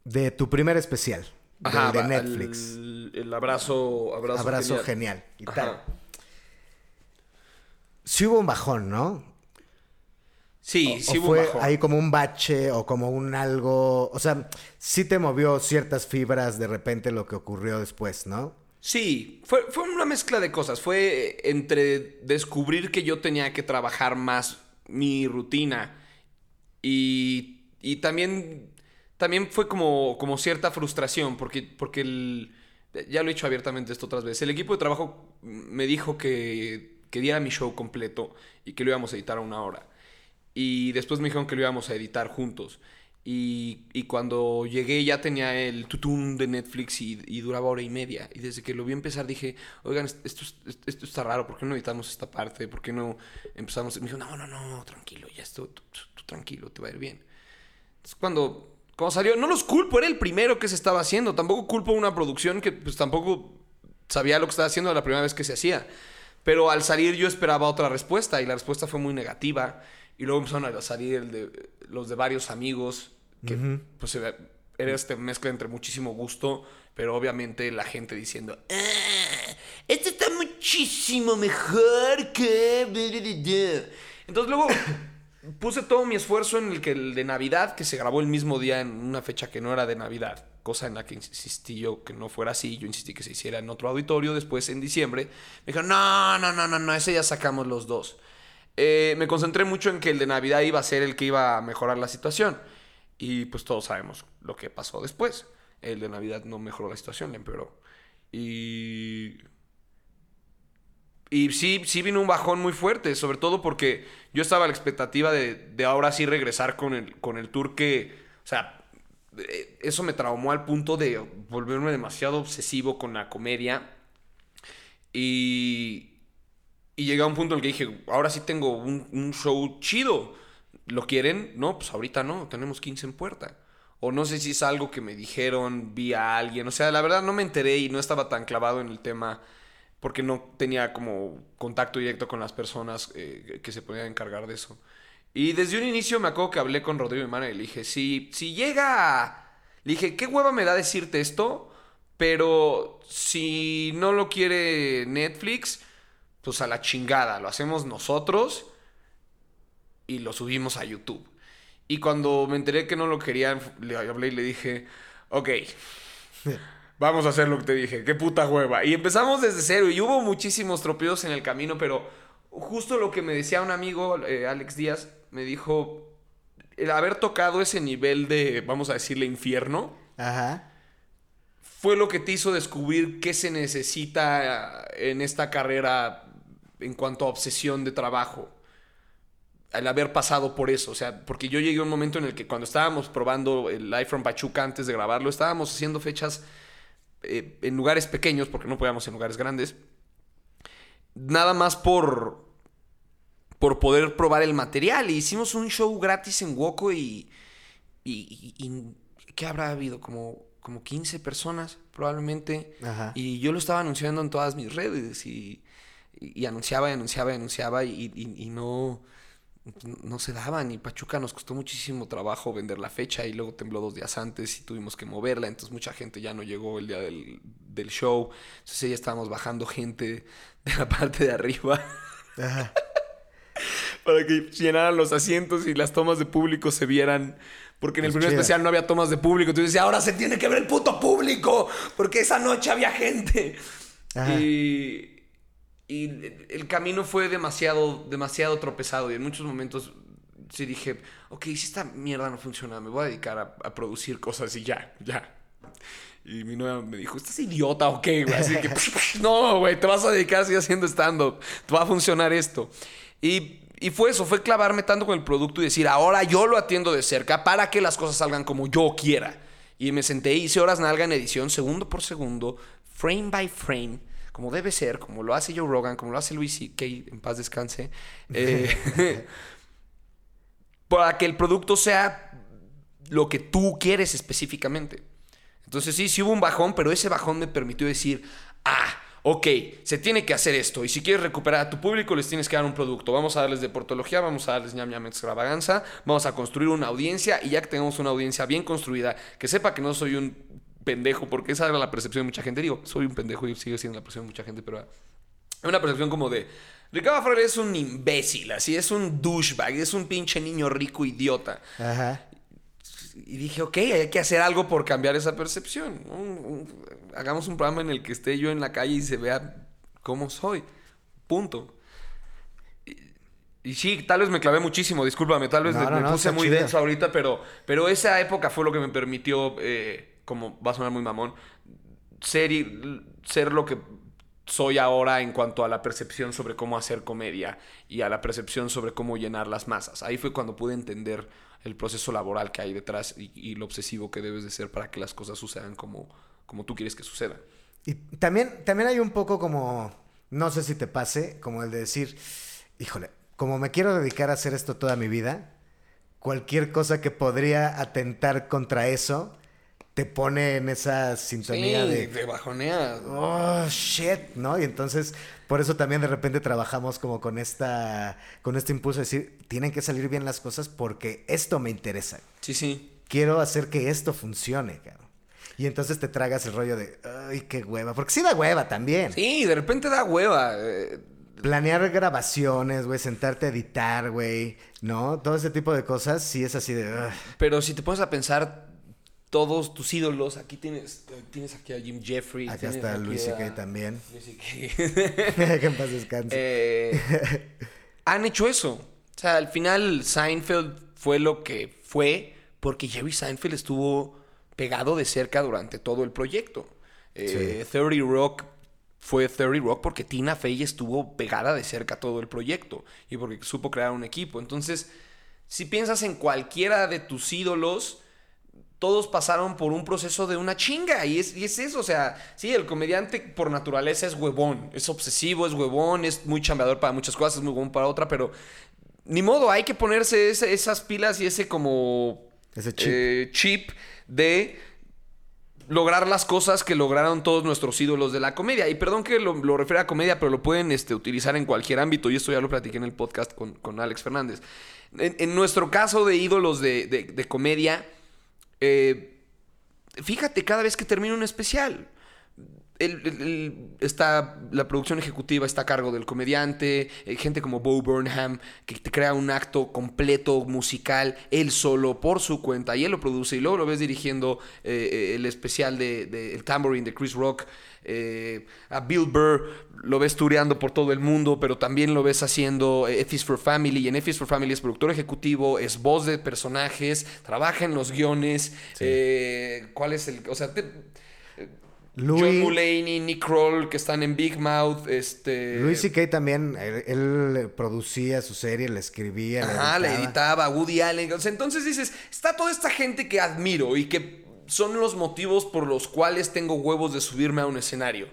de tu primer especial, Ajá, de Netflix, El, el abrazo, abrazo, Abrazo Genial, y Ajá. tal. sí hubo un bajón, ¿no? Sí, O sí hubo fue bajón. ahí como un bache o como un algo, o sea, sí te movió ciertas fibras de repente lo que ocurrió después, ¿no? Sí, fue, fue una mezcla de cosas. Fue entre descubrir que yo tenía que trabajar más mi rutina y, y también, también fue como, como cierta frustración porque, porque el, ya lo he dicho abiertamente esto otras veces. El equipo de trabajo me dijo que, que diera mi show completo y que lo íbamos a editar a una hora. Y después me dijeron que lo íbamos a editar juntos. Y, y cuando llegué ya tenía el tutún de Netflix y, y duraba hora y media. Y desde que lo vi empezar dije, oigan, esto, es- esto está raro, ¿por qué no editamos esta parte? ¿Por qué no empezamos? Y me dijo, no, no, no, tranquilo, ya esto, tú, tú- tú tranquilo, te va a ir bien. Entonces cuando, cuando salió, no los culpo, era el primero que se estaba haciendo. Tampoco culpo una producción que pues tampoco sabía lo que estaba haciendo la primera vez que se hacía. Pero al salir yo esperaba otra respuesta y la respuesta fue muy negativa. Y luego empezaron a salir el de, los de varios amigos, que pues se ve- era este mezcla entre muchísimo gusto, pero obviamente la gente diciendo, "Ah, este está muchísimo mejor que... Entonces luego *laughs* puse todo mi esfuerzo en el que el de Navidad, que se grabó el mismo día en una fecha que no era de Navidad, cosa en la que insistí yo que no fuera así, yo insistí que se hiciera en otro auditorio, después en diciembre, me dijeron, no, no, no, no, no, ese ya sacamos los dos. Eh, me concentré mucho en que el de Navidad iba a ser el que iba a mejorar la situación. Y pues todos sabemos lo que pasó después. El de Navidad no mejoró la situación, le empeoró. Y y sí, sí vino un bajón muy fuerte, sobre todo porque yo estaba a la expectativa de, de ahora sí regresar con el, con el tour que, o sea, eh, eso me traumó al punto de volverme demasiado obsesivo con la comedia. Y, y llegué a un punto en el que dije, ahora sí tengo un, show chido. ¿Lo quieren? No, pues ahorita no, tenemos 15 en puerta. O no sé si es algo que me dijeron, vi a alguien. O sea, la verdad no me enteré y no estaba tan clavado en el tema porque no tenía como contacto directo con las personas eh, que se podían encargar de eso. Y desde un inicio me acuerdo que hablé con Rodrigo Imana y le dije, si, si llega... a-". Le dije, ¿qué hueva me da decirte esto? Pero si no lo quiere Netflix, pues a la chingada, lo hacemos nosotros y lo subimos a YouTube. Y cuando me enteré que no lo querían, le hablé y le dije, ok, *laughs* vamos a hacer lo que te dije, qué puta hueva. Y empezamos desde cero y hubo muchísimos tropeos en el camino, pero justo lo que me decía un amigo, eh, Alex Díaz, me dijo, el haber tocado ese nivel de, vamos a decirle, infierno, Ajá. fue lo que te hizo descubrir qué se necesita en esta carrera en cuanto a obsesión de trabajo. Al haber pasado por eso, o sea, porque yo llegué a un momento en el que cuando estábamos probando el Live from Pachuca antes de grabarlo, estábamos haciendo fechas eh, en lugares pequeños, porque no podíamos en lugares grandes, nada más por, por poder probar el material. Y hicimos un show gratis en Woco y, y, y- y- ¿qué habrá habido? Como, como 15 personas probablemente. Ajá. Y yo lo estaba anunciando en todas mis redes y, y- y anunciaba y anunciaba y anunciaba y, y- no, no se daban. Y Pachuca nos costó muchísimo trabajo vender la fecha y luego tembló dos días antes y tuvimos que moverla. Entonces mucha gente ya no llegó el día del, del show. Entonces ya estábamos bajando gente de la parte de arriba Ajá. *laughs* para que llenaran los asientos y las tomas de público se vieran. Porque en el Pues primer especial no había tomas de público. Entonces decía, ahora se tiene que ver el puto público. Porque esa noche había gente. Ajá. Y, y el camino fue demasiado, demasiado tropezado. Y en muchos momentos sí dije, ok, si esta mierda no funciona, me voy a dedicar a, a producir cosas y ya, ya. Y mi novia me dijo, ¿estás idiota o qué, güey? Así que, *laughs* *laughs* no, güey, te vas a dedicar a seguir haciendo stand-up. Te va a funcionar esto. Y, y fue eso, fue clavarme tanto con el producto y decir, ahora yo lo atiendo de cerca para que las cosas salgan como yo quiera. Y me senté hice horas nalga en edición, segundo por segundo, frame by frame, como debe ser, como lo hace Joe Rogan, como lo hace Luis C.K., en paz descanse. *laughs* Eh, *laughs* para que el producto sea lo que tú quieres específicamente. Entonces sí, sí hubo un bajón, pero ese bajón me permitió decir, ah, ok, se tiene que hacer esto. Y si quieres recuperar a tu público, les tienes que dar un producto. Vamos a darles deportología, vamos a darles ñam ñam extravaganza, vamos a construir una audiencia y ya que tengamos una audiencia bien construida, que sepa que no soy un pendejo, porque esa era la percepción de mucha gente. Digo, soy un pendejo y sigue siendo la percepción de mucha gente, pero... Es una percepción como de... Ricardo Farrell es un imbécil, así es un douchebag, es un pinche niño rico idiota. Ajá. Y dije, ok, hay que hacer algo por cambiar esa percepción. Hagamos un programa en el que esté yo en la calle y se vea cómo soy. Punto. Y, sí, tal vez me clavé muchísimo, discúlpame, tal vez No, me, no, me no, puse muy chido. denso ahorita, pero, pero esa época fue lo que me permitió, eh, como va a sonar muy mamón, ser, ser lo que soy ahora en cuanto a la percepción sobre cómo hacer comedia y a la percepción sobre cómo llenar las masas. Ahí fue cuando pude entender el proceso laboral que hay detrás y, y lo obsesivo que debes de ser para que las cosas sucedan como, como tú quieres que sucedan. Y también, también hay un poco como, no sé si te pase, como el de decir, híjole, como me quiero dedicar a hacer esto toda mi vida, cualquier cosa que podría atentar contra eso, te pone en esa sintonía de... de bajonea. Oh, shit, ¿no? Y entonces, por eso también de repente trabajamos como con esta, con este impulso de decir, tienen que salir bien las cosas porque esto me interesa. Sí, sí. Quiero hacer que esto funcione, cabrón. Y entonces te tragas el rollo de, ay, qué hueva. Porque sí da hueva también. Sí, de repente da hueva. eh, Planear grabaciones, güey, sentarte a editar, güey, ¿no? Todo ese tipo de cosas, sí es así de... "Ugh". Pero si te pones a pensar, todos tus ídolos, aquí tienes, tienes aquí a Jim Jeffries. Acá está aquí Luis C.K. también. Luis C.K. *laughs* que en paz descanse. Eh, han hecho eso. O sea, al final Seinfeld fue lo que fue porque Jerry Seinfeld estuvo pegado de cerca durante todo el proyecto. Eh, 30 Rock fue 30 Rock porque Tina Fey estuvo pegada de cerca todo el proyecto y porque supo crear un equipo. Entonces, si piensas en cualquiera de tus ídolos, todos pasaron por un proceso de una chinga. Y es, y es eso, o sea, sí, el comediante por naturaleza es huevón, es obsesivo, es huevón, es muy chambeador para muchas cosas, es muy huevón para otra, pero ni modo, hay que ponerse ese- esas pilas y ese como Ese chip. eh, chip de lograr las cosas que lograron todos nuestros ídolos de la comedia. Y perdón que lo, lo refiera a comedia, pero lo pueden este, utilizar en cualquier ámbito. Y esto ya lo platiqué en el podcast con, con Alex Fernández. En, en nuestro caso de ídolos de, de- de comedia, eh, fíjate cada vez que termina un especial. está, la producción ejecutiva está a cargo del comediante, eh, gente como Bo Burnham, que te crea un acto completo musical, él solo, por su cuenta, y él lo produce, y luego lo ves dirigiendo eh, el especial de, de El Tambourine de Chris Rock, eh, a Bill Burr, lo ves tureando por todo el mundo, pero también lo ves haciendo eh, F is for Family, y en F is for Family es productor ejecutivo, es voz de personajes, trabaja en los guiones, eh, ¿cuál es el...? O sea, te- John Mulaney, Nick Kroll, que están en Big Mouth, este... Louis C.K. también, él, él producía su serie, la escribía, Ajá, la la editaba. editaba, Woody Allen. Entonces dices, está toda esta gente que admiro y que son los motivos por los cuales tengo huevos de subirme a un escenario.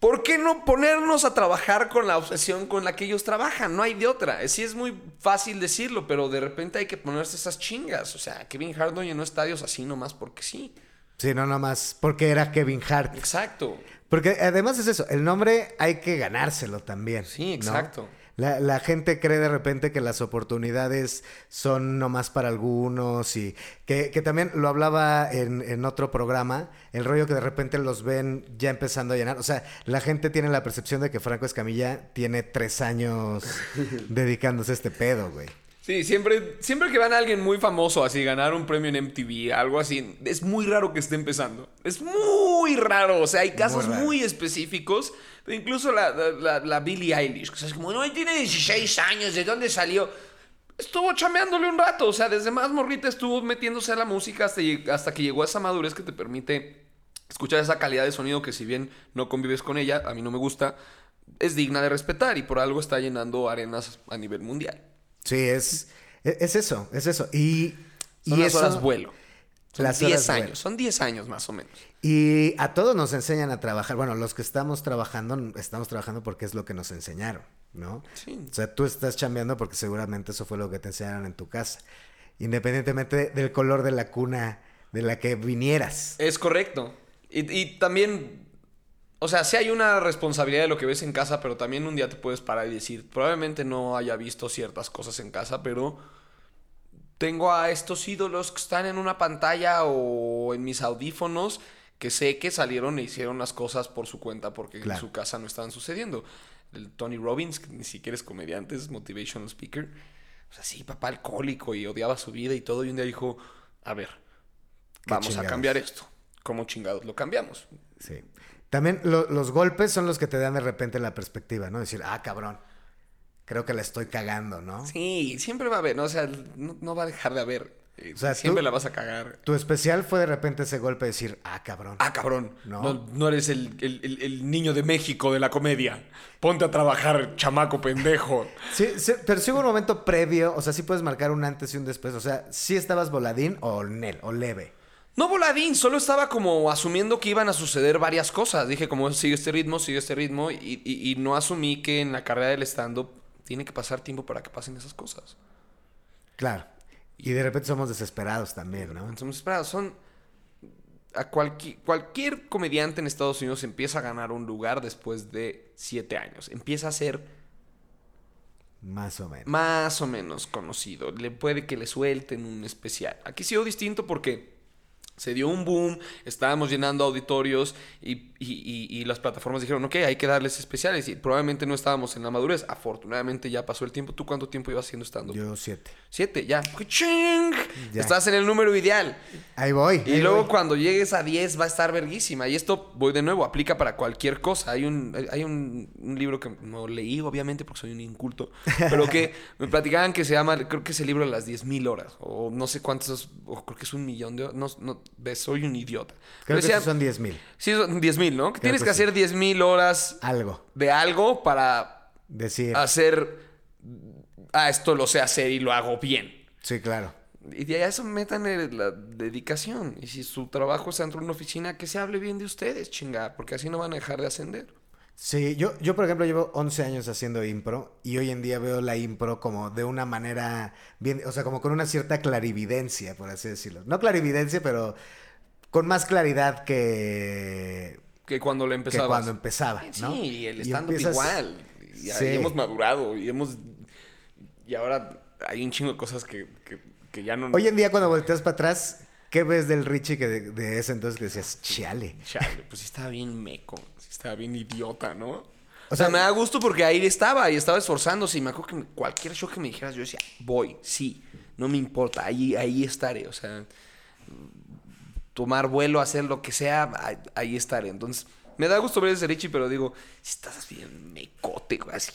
¿Por qué no ponernos a trabajar con la obsesión con la que ellos trabajan? No hay de otra. Sí es muy fácil decirlo, pero de repente hay que ponerse esas chingas. O sea, Kevin Hart no llenó estadios así nomás porque sí. Sí, no nomás, porque era Kevin Hart. Exacto. Porque además es eso, el nombre hay que ganárselo también. Sí, ¿no? La, la gente cree de repente que las oportunidades son nomás para algunos y que, que también lo hablaba en, en otro programa, el rollo que de repente los ven ya empezando a llenar. O sea, la gente tiene la percepción de que Franco Escamilla tiene tres años *laughs* dedicándose a este pedo, güey. Sí, siempre, siempre que van a alguien muy famoso, así, ganar un premio en MTV, algo así, es muy raro que esté empezando. Es muy raro. O sea, hay casos muy, específicos. Incluso la, la, la- la Billie Eilish, que es como, no, tiene 16 años, ¿de dónde salió? Estuvo chameándole un rato. O sea, desde más morrita estuvo metiéndose a la música hasta, hasta que llegó a esa madurez que te permite escuchar esa calidad de sonido que si bien no convives con ella, a mí no me gusta, es digna de respetar y por algo está llenando arenas a nivel mundial. Sí, es, es, es eso, es eso. Y, Son y las eso- horas vuelo. Son Las 10 horas años. vuelo. Son 10 años más o menos. Y a todos nos enseñan a trabajar. Bueno, los que estamos trabajando, estamos trabajando porque es lo que nos enseñaron, ¿no? Sí. O sea, tú estás chambeando porque seguramente eso fue lo que te enseñaron en tu casa. Independientemente del color de la cuna de la que vinieras. Es correcto. Y, y también, o sea, sí hay una responsabilidad de lo que ves en casa, pero también un día te puedes parar y decir, probablemente no haya visto ciertas cosas en casa, pero tengo a estos ídolos que están en una pantalla o en mis audífonos que sé que salieron e hicieron las cosas por su cuenta porque Claro. en su casa no estaban sucediendo. El Tony Robbins, que ni siquiera es comediante, es motivational speaker. O sea, sí, papá alcohólico y odiaba su vida y todo. Y un día dijo, a ver, ¿Qué vamos a cambiar esto. ¿Cómo chingados lo cambiamos? Sí. También lo- los golpes son los que te dan de repente la perspectiva, ¿no? Decir, ah, cabrón, creo que la estoy cagando, ¿no? Sí, siempre va a haber, ¿no? O sea, no, no va a dejar de haber. Eh, O sea, siempre tú- la vas a cagar. Tu especial fue de repente ese golpe de decir, ah, cabrón. Ah, cabrón. No. No, no eres el, el- el- el niño de México de la comedia. Ponte a trabajar, chamaco pendejo. *laughs* Sí, sí, pero sí hubo un momento previo, o sea, sí puedes marcar un antes y un después. O sea, sí estabas voladín o nel, o leve. No voladín, solo estaba como asumiendo que iban a suceder varias cosas. Dije como sigue este ritmo, sigue este ritmo. Y, y- y no asumí que en la carrera del stand-up tiene que pasar tiempo para que pasen esas cosas. Claro. Y de repente somos desesperados también, ¿no? Entonces, espera, son... A cualquier, cualquier comediante en Estados Unidos empieza a ganar un lugar después de siete años. Empieza a ser Más o menos. más o menos conocido. Le puede que le suelten un especial. Aquí ha sido distinto porque se dio un boom, estábamos llenando auditorios y, y- y las plataformas dijeron, ok, hay que darles especiales. Y probablemente no estábamos en la madurez. Afortunadamente ya pasó el tiempo. ¿Tú cuánto tiempo ibas haciendo estando? Yo siete. Siete, ya. ¡Ching! Ya. Estás en el número ideal. Ahí voy. Y ahí luego voy. cuando llegues a 10 va a estar verguísima. Y esto, voy de nuevo, aplica para cualquier cosa. Hay un, hay un, un libro que no leí, obviamente, porque soy un inculto, pero que *laughs* me platicaban que se llama, creo que es el libro de las 10.000 horas, o no sé cuántos, o creo que es un millón de horas. No, no, soy un idiota. Creo Pero que decía- son diez mil. Sí, son 10.000, ¿no? Que tienes que que sí. hacer 10.000 horas Algo. de algo para Decir. hacer, ah, esto lo sé hacer y lo hago bien. Sí, claro. Y de a eso metan la dedicación. Y si su trabajo está dentro de una oficina, que se hable bien de ustedes, chinga, porque así no van a dejar de ascender. Sí, yo, yo por ejemplo llevo 11 años haciendo impro y hoy en día veo la impro como de una manera bien, o sea, como con una cierta clarividencia, por así decirlo. No clarividencia, pero con más claridad que, Que cuando le que empezabas. cuando empezaba, ¿no? Sí, y el stand-up empiezas- igual. Y, Sí. hemos madurado y hemos... Y ahora hay un chingo de cosas que, que, que ya no... Hoy en día cuando volteas para atrás, ¿qué ves del Richie que de, de ese entonces que decías, chale? Chale, pues sí estaba bien meco. Sí estaba bien idiota, ¿no? O, O sea, sea, me da gusto porque ahí estaba y estaba esforzándose. Y me acuerdo que cualquier show que me dijeras, yo decía, voy, sí, no me importa, ahí, ahí estaré. O sea, tomar vuelo, hacer lo que sea, ahí, ahí estaré. Entonces, me da gusto ver ese Richie, pero digo, si estás bien mecote, güey, así,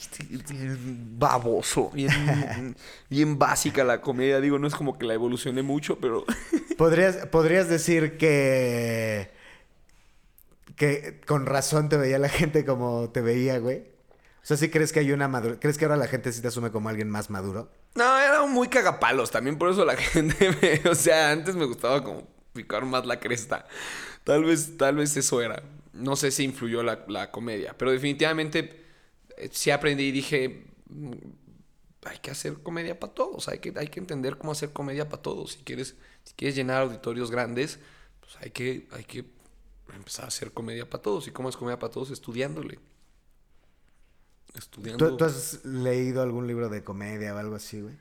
baboso, bien, *laughs* bien básica la comedia. Digo, no es como que la evolucioné mucho, pero... *laughs* ¿Podrías, podrías decir que, que con razón te veía la gente como te veía, güey. O sea, ¿sí crees que hay una madurez? ¿Crees que ahora la gente sí te asume como alguien más maduro? No, era muy cagapalos. También por eso la *laughs* gente me... O sea, antes me gustaba como picar más la cresta. Tal vez, tal vez eso era. No sé si influyó la, la comedia. Pero definitivamente eh, sí aprendí y dije... mm, Hay que hacer comedia para todos. Hay que, hay que entender cómo hacer comedia para todos. Si quieres, si quieres llenar auditorios grandes, pues hay que, hay que empezar a hacer comedia para todos. ¿Y cómo es comedia para todos? Estudiándole. Estudiando. ¿Tú, tú has leído algún libro de comedia o algo así, güey?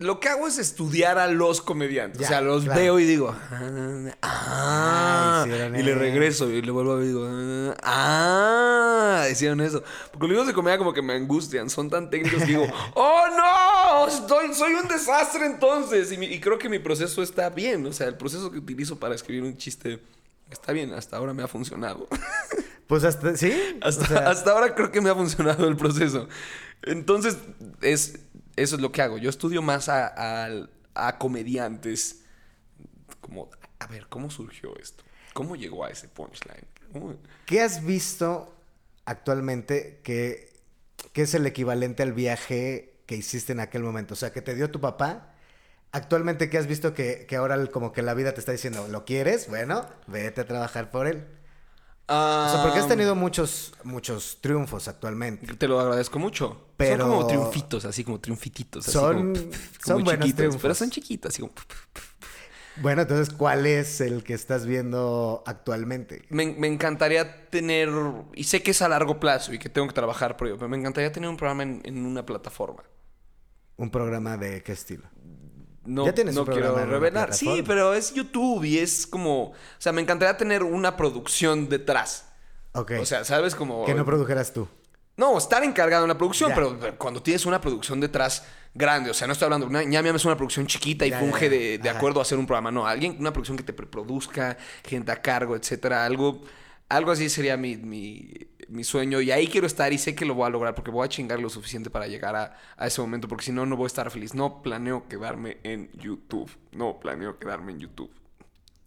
Lo que hago es estudiar a los comediantes. Ya, o sea, los claro. veo y digo, ah, ah", y le eso. regreso y le vuelvo a ver y digo, ah, ah, hicieron eso. Porque los libros de comedia como que me angustian, son tan técnicos que digo, *laughs* oh no, estoy, soy un desastre entonces. Y, mi- y creo que mi proceso está bien, o sea, el proceso que utilizo para escribir un chiste está bien, hasta ahora me ha funcionado. *laughs* Pues hasta, ¿sí? Hasta, O sea, hasta ahora creo que me ha funcionado el proceso. Entonces, es, eso es lo que hago. Yo estudio más a, a- comediantes. Como, a ver, ¿cómo surgió esto? ¿Cómo llegó a ese punchline? ¿Cómo- ¿Qué has visto actualmente que, que es el equivalente al viaje que hiciste en aquel momento? O sea, que te dio tu papá. Actualmente, ¿qué has visto que, que ahora como que la vida te está diciendo, ¿lo quieres? Bueno, vete a trabajar por él. O sea, porque has tenido muchos, muchos triunfos actualmente. Te lo agradezco mucho. Pero- Son como triunfitos, así como triunfititos. así Son- como, como son buenos chiquitos, triunfos. Pero son chiquitos, así como... Bueno, entonces, ¿cuál es el que estás viendo actualmente? Me, me encantaría tener, y sé que es a largo plazo y que tengo que trabajar por ello, pero me encantaría tener un programa en, en una plataforma. ¿Un programa de qué estilo? No, Ya no quiero una revelar. Sí, pero es YouTube y es como... O sea, me encantaría tener una producción detrás. Ok. O sea, ¿sabes? Como... que no produjeras tú. No, estar encargado en la producción, pero pero cuando tienes una producción detrás grande, o sea, no estoy hablando, una ñam Ñam es una producción chiquita y Ya, funge ya, ya. de, de acuerdo a hacer un programa, no, alguien, una producción que te preproduzca, gente a cargo, etcétera, algo, algo así sería mi, mi, mi sueño y ahí quiero estar y sé que lo voy a lograr porque voy a chingar lo suficiente para llegar a, a ese momento porque si no, no voy a estar feliz. No planeo quedarme en YouTube. No planeo quedarme en YouTube.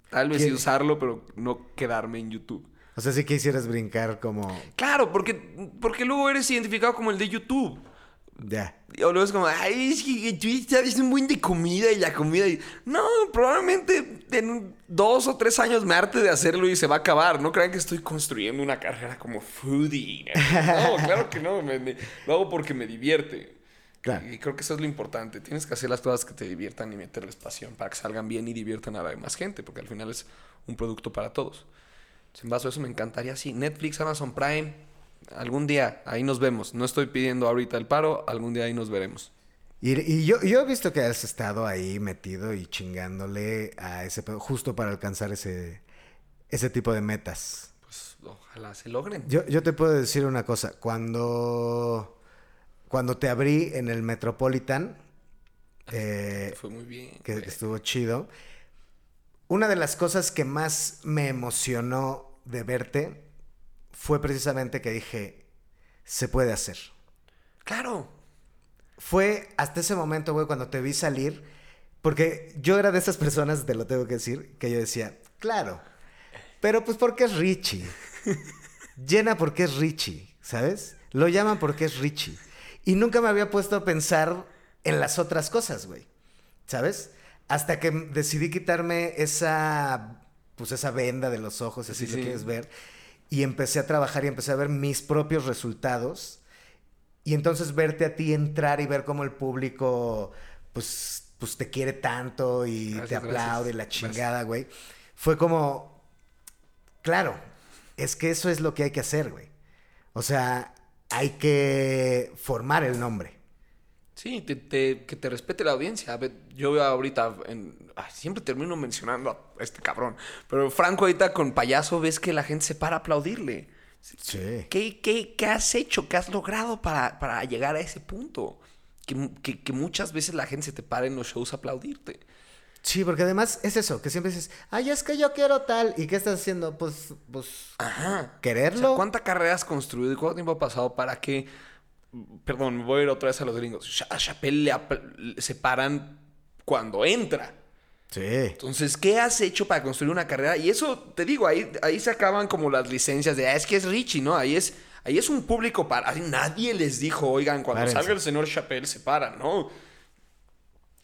Tal vez ¿Qué? sí usarlo, pero no quedarme en YouTube. O sea, sí quisieras brincar como... Claro, porque, porque luego eres identificado como el de YouTube. Ya. O luego es como, ay, es que tú sabes un buen de comida y la comida. Y... No, probablemente en dos o tres años me arte de hacerlo y se va a acabar. No crean que estoy construyendo una carrera como foodie. No, *laughs* claro que no. me- me- lo hago porque me divierte. Claro. Y creo que eso es lo importante. Tienes que hacer las cosas que te diviertan y meterles pasión para que salgan bien y diviertan a la demás gente, porque al final es un producto para todos. En base a eso me encantaría así. Netflix, Amazon Prime, algún día ahí nos vemos. No estoy pidiendo ahorita el paro, algún día ahí nos veremos. Y, y yo, yo he visto que has estado ahí metido y chingándole a ese justo para alcanzar ese, ese tipo de metas. Pues ojalá se logren. Yo, yo te puedo decir una cosa. Cuando, cuando te abrí en el Metropolitan, *laughs* eh, Fue muy bien. que güey. estuvo chido, una de las cosas que más me emocionó de verte fue precisamente que dije, se puede hacer. Claro. Fue hasta ese momento, güey, cuando te vi salir, porque yo era de esas personas, te lo tengo que decir, que yo decía, claro, pero pues porque es Richie. Llena porque es Richie, ¿sabes? Lo llaman porque es Richie. Y nunca me había puesto a pensar en las otras cosas, güey. ¿Sabes? Hasta que decidí quitarme esa, pues esa venda de los ojos, así Sí, lo sí. quieres ver. Y empecé a trabajar y empecé a ver mis propios resultados. Y entonces verte a ti entrar y ver cómo el público, pues, pues te quiere tanto y Gracias, te aplaude la chingada, güey. Fue como, claro, es que eso es lo que hay que hacer, güey. O sea, hay que formar el nombre. Sí, te- te- que te respete la audiencia. A ver, yo veo ahorita, en- ay, siempre termino mencionando a este cabrón, pero Franco ahorita con payaso ves que la gente se para a aplaudirle. Sí. ¿Qué, qué, qué has hecho? ¿Qué has logrado para, para llegar a ese punto? Que, que- que muchas veces la gente se te para en los shows a aplaudirte. Sí, porque además es eso, que siempre dices, ay, es que yo quiero tal. ¿Y qué estás haciendo? Pues, pues, Ajá. quererlo. O sea, ¿Cuánta carrera has construido y cuánto tiempo ha pasado para que... Perdón, me voy a ir otra vez a los gringos. A Chappelle le se paran cuando entra. Sí. Entonces, ¿qué has hecho para construir una carrera? Y eso, te digo, ahí, ahí se acaban como las licencias de, ah, es que es Richie, ¿no? Ahí es, ahí es un público para... ahí Nadie les dijo, oigan, cuando Párense. salga el señor Chappelle se paran, ¿no?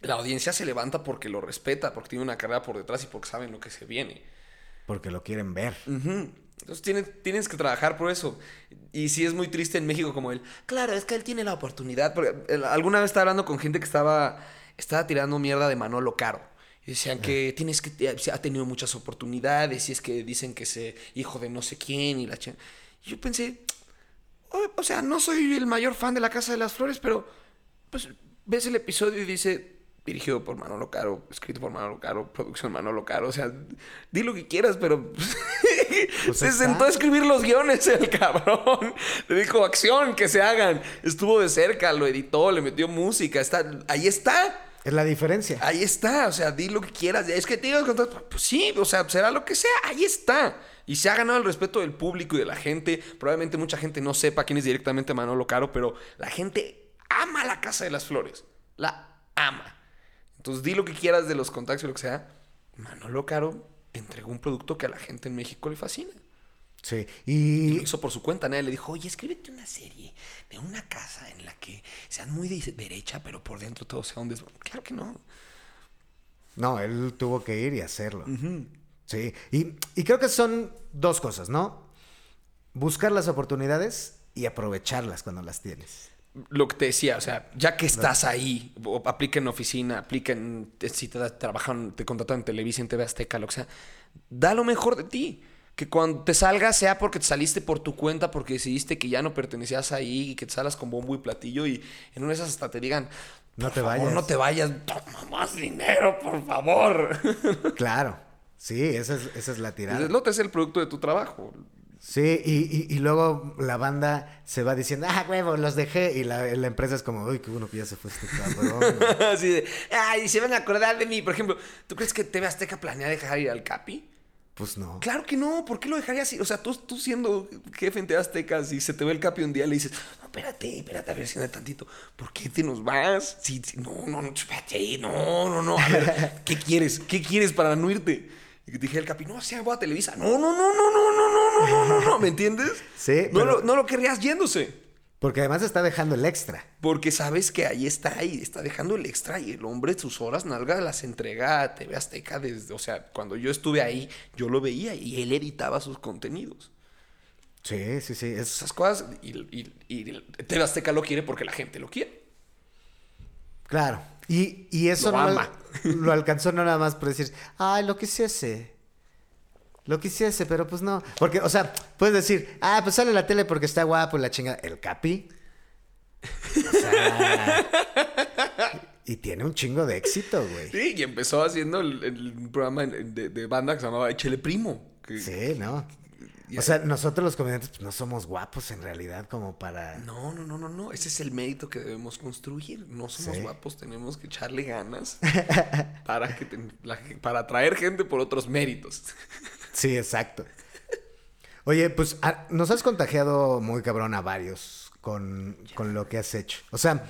La audiencia se levanta porque lo respeta, porque tiene una carrera por detrás y porque saben lo que se viene. Porque lo quieren ver. Entonces tienes, tienes que trabajar por eso. Y sí es muy triste en México como él. Claro, es que él tiene la oportunidad. Porque eh, alguna vez estaba hablando con gente que estaba, estaba tirando mierda de Manolo Caro. Y decían que tienes que ha tenido muchas oportunidades y es que dicen que es hijo de no sé quién y la ch... Y yo pensé, o, o sea, no soy el mayor fan de la Casa de las Flores, pero pues ves el episodio y dice dirigido por Manolo Caro, escrito por Manolo Caro, producción Manolo Caro, o sea, di lo que quieras, pero *laughs* Pues se está. sentó a escribir los guiones el cabrón. Le dijo, acción, que se hagan. Estuvo de cerca, lo editó, le metió música, está, ahí está. Es la diferencia. Ahí está, o sea, di lo que quieras. Es que te digo, pues sí, o sea, será lo que sea, ahí está. Y se ha ganado el respeto del público y de la gente. Probablemente mucha gente no sepa quién es directamente Manolo Caro, pero la gente ama la Casa de las Flores. La ama. Entonces, di lo que quieras de los contactos y lo que sea. Manolo Caro entregó un producto que a la gente en México le fascina. Sí. Y lo hizo por su cuenta, nadie le dijo, oye, escríbete una serie de una casa en la que sean muy de derecha, pero por dentro todo sea un des... Claro que no. no, él tuvo que ir y hacerlo. Sí. Y, y creo que son dos cosas, ¿no? Buscar las oportunidades y aprovecharlas cuando las tienes. Lo que te decía, o sea, ya que estás ahí, aplica en oficina, aplica en, si te trabajan, te contratan en Televisa, en TV Azteca, lo que sea, da lo mejor de ti. Que cuando te salgas sea porque te saliste por tu cuenta, porque decidiste que ya no pertenecías ahí y que te salgas con bombo y platillo y en una de esas hasta te digan, No "Por te favor, vayas". No te vayas, toma más dinero, por favor. *laughs* Claro. Sí, esa es, esa es la tirada. El lote es el producto de tu trabajo. Sí, y, y- y luego la banda se va diciendo, ah, huevo, los dejé. Y la, la empresa es como, uy, qué bueno que ya se fue este cabrón. güey". *laughs* Así de, ay, se van a acordar de mí. Por ejemplo, ¿tú crees que TV Azteca planea dejar ir al Capi? Pues no. Claro que no, ¿por qué lo dejarías así? O sea, tú, tú siendo jefe en TV Aztecas y se te ve el capi un día le dices, no, espérate, espérate, a ver, siéntate tantito. ¿Por qué te nos vas? Sí, sí, no, no, no, espérate, no, no, no. A ver, *laughs* ¿qué quieres? ¿Qué quieres para no irte? Y dije el capi, no, sí, voy a Televisa. No, no, no, no, no, no, no, no, no, no, no, ¿me entiendes? Sí, No, pero- lo, no lo querrías yéndose. Porque además está dejando el extra. Porque sabes que ahí está, ahí está dejando el extra y el hombre sus horas nalga las entrega a TV Azteca desde, o sea, cuando yo estuve ahí, yo lo veía y él editaba sus contenidos. Sí, sí, sí. Es, Esas cosas y, y, y TV Azteca lo quiere porque la gente lo quiere. claro. Y, y eso Lo no ama. *laughs* lo alcanzó no nada más por decir, ay, lo quisiese. Lo quisiese, pero pues no. Porque, o sea, puedes decir, ah, pues sale la tele porque está guapo y la chingada. El Capi. O sea, y tiene un chingo de éxito, güey. Sí, y empezó haciendo el, el programa de, de banda que se llamaba Échele Primo. que- Sí, ¿no? O sea, nosotros los comediantes pues, no somos guapos en realidad como para... No, no, no, no, no. Ese es el mérito que debemos construir. No somos Sí. guapos, tenemos que echarle ganas *laughs* para, que te- la- para atraer gente por otros méritos. *laughs* Sí, exacto. Oye, pues a- nos has contagiado muy cabrón a varios con, con lo que has hecho. O sea,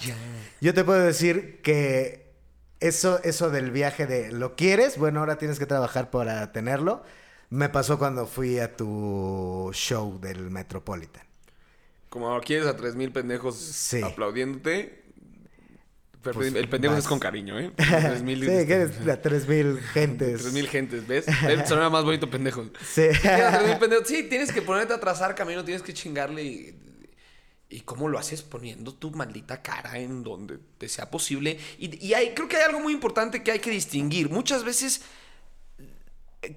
yo te puedo decir que eso, eso del viaje de lo quieres, bueno, ahora tienes que trabajar para tenerlo. Me pasó cuando fui a tu show del Metropolitan. Como quieres a 3000 pendejos Sí. aplaudiéndote. pero Pues, el pendejo vas. es con cariño, ¿eh? *laughs* 3000 sí, que eres de 3000 gentes. 3000 gentes, ¿ves? *laughs* Sonaba más bonito pendejo. Sí. Tienes a 3000 pendejos. Sí, tienes que ponerte a trazar camino, tienes que chingarle y. ¿Y cómo lo haces? Poniendo tu maldita cara en donde te sea posible. Y, y hay, creo que hay algo muy importante que hay que distinguir. Muchas veces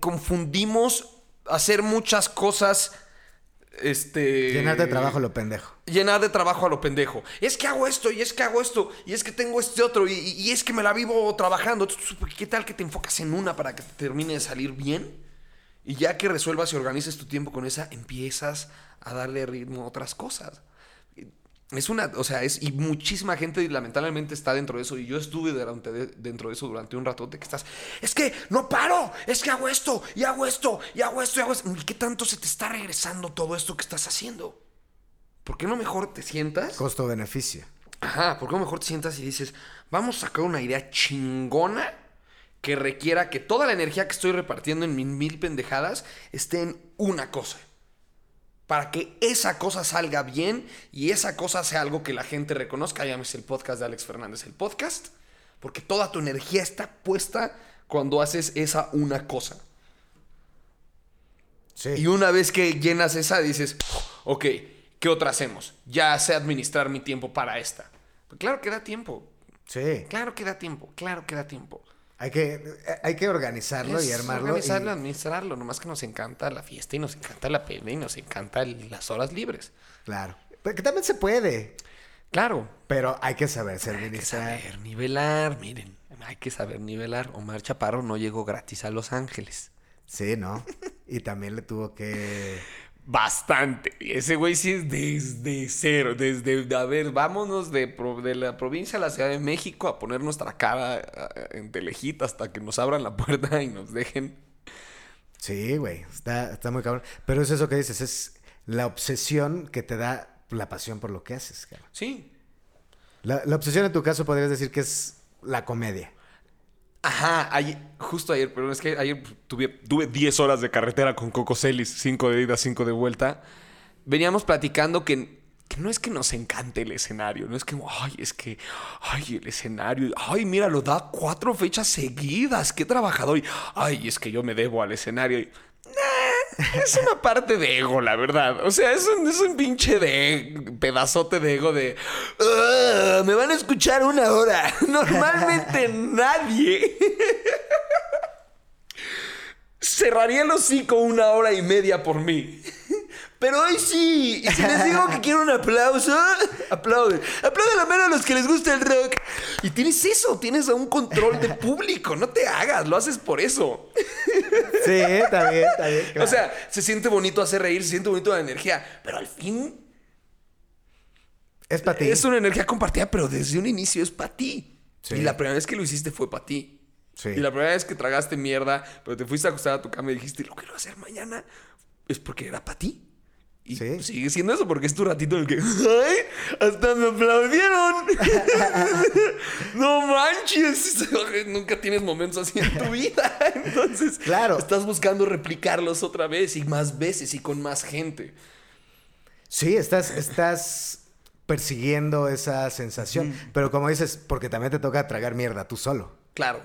confundimos hacer muchas cosas. Este. Llenar de trabajo lo pendejo. llenar de trabajo a lo pendejo. Es que hago esto, y es que hago esto, y es que tengo este otro, y, y es que me la vivo trabajando. ¿Qué tal que te enfocas en una para que te termine de salir bien? Y ya que resuelvas y organices tu tiempo con esa, empiezas a darle ritmo a otras cosas. Es una, o sea, es, y muchísima gente lamentablemente está dentro de eso, y yo estuve durante de- dentro de eso durante un ratote que estás, es que no paro, es que hago esto, y hago esto, y hago esto, y hago esto. ¿Y qué tanto se te está regresando todo esto que estás haciendo? ¿Por qué no mejor te sientas? Costo-beneficio. Ajá, ¿por qué no mejor te sientas y dices, vamos a sacar una idea chingona que requiera que toda la energía que estoy repartiendo en mis mil pendejadas esté en una cosa? Para que esa cosa salga bien y esa cosa sea algo que la gente reconozca. Llámese el podcast de Alex Fernández, el podcast. Porque toda tu energía está puesta cuando haces esa una cosa. Sí. Y una vez que llenas esa, dices, ok, ¿qué otra hacemos? Ya sé administrar mi tiempo para esta. Claro que da tiempo. Sí. Claro que da tiempo. Claro que da tiempo. Hay que, hay que organizarlo y armarlo. y- Organizarlo, administrarlo. Nomás que nos encanta la fiesta y nos encanta la pena y nos encanta el- las horas libres. Claro. Pero que también se puede. Claro. Pero hay que saber Hay que saber nivelar. Miren, hay que saber nivelar. Omar Chaparro no llegó gratis a Los Ángeles. Sí, ¿no? Y también le tuvo que. Bastante. Ese güey sí es desde cero. Desde, a ver, vámonos de, pro- de la provincia a la Ciudad de México a poner nuestra cara en telejita hasta que nos abran la *laughs* puerta y nos dejen. Sí, güey. Está, está muy cabrón. Pero es eso que dices, es la obsesión que te da la pasión por lo que haces, cabrón. Sí. La, la obsesión en tu caso podrías decir que es la comedia. Ajá, ayer- justo ayer, pero es que ayer tuve, tuve 10 horas de carretera con Coco Celis, 5 de ida, 5 de vuelta. Veníamos platicando que, que no es que nos encante el escenario, no es que, ay, es que, ay, el escenario, ay, mira, lo da cuatro fechas seguidas, qué trabajador, ay, es que yo me debo al escenario. *laughs* Es una parte de ego, la verdad. O sea, es un, es un pinche de pedazote de ego de. "Ah, me van a escuchar una hora. *laughs* Normalmente *laughs* nadie. Cerraría el hocico una hora y media por mí. Pero hoy sí. Y si les digo que quiero un aplauso, aplauden. Aplauden a menos a los que les gusta el rock. Y tienes eso, tienes un control de público. No te hagas, lo haces por eso. Sí, está bien, está bien. O sea, se siente bonito hacer reír, se siente bonito la energía, pero al fin es para ti. es una energía compartida, pero desde un inicio es para ti. Sí. Y la primera vez que lo hiciste fue para ti. Sí. Y la primera vez que tragaste mierda, pero te fuiste a acostar a tu cama y dijiste, lo quiero hacer mañana, es porque era para ti. Y Sí. sigue siendo eso porque es tu ratito en el que, ¡ay! ¡Hasta me aplaudieron! *laughs* ¡No manches! *laughs* Nunca tienes momentos así en tu vida. *laughs* Entonces, Claro. estás buscando replicarlos otra vez y más veces y con más gente. Sí, estás, estás persiguiendo esa sensación. Pero como dices, porque también te toca tragar mierda tú solo. Claro.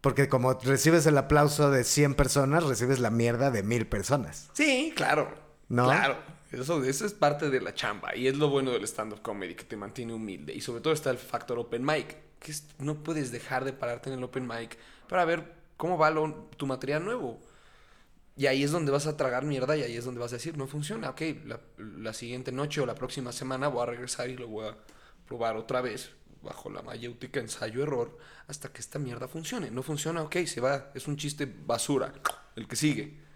Porque como recibes el aplauso de 100 personas, recibes la mierda de mil personas. Sí, claro. ¿No? Claro. Eso, eso es parte de la chamba. Y es lo bueno del stand-up comedy, que te mantiene humilde. Y sobre todo está el factor open mic, que no puedes dejar de pararte en el open mic para ver cómo va lo- tu material nuevo. Y ahí es donde vas a tragar mierda y ahí es donde vas a decir, no funciona. Ok, la, la siguiente noche o la próxima semana voy a regresar y lo voy a probar otra vez bajo la mayéutica ensayo-error hasta que esta mierda funcione. No funciona, ok, se va. Es un chiste basura. El que sigue.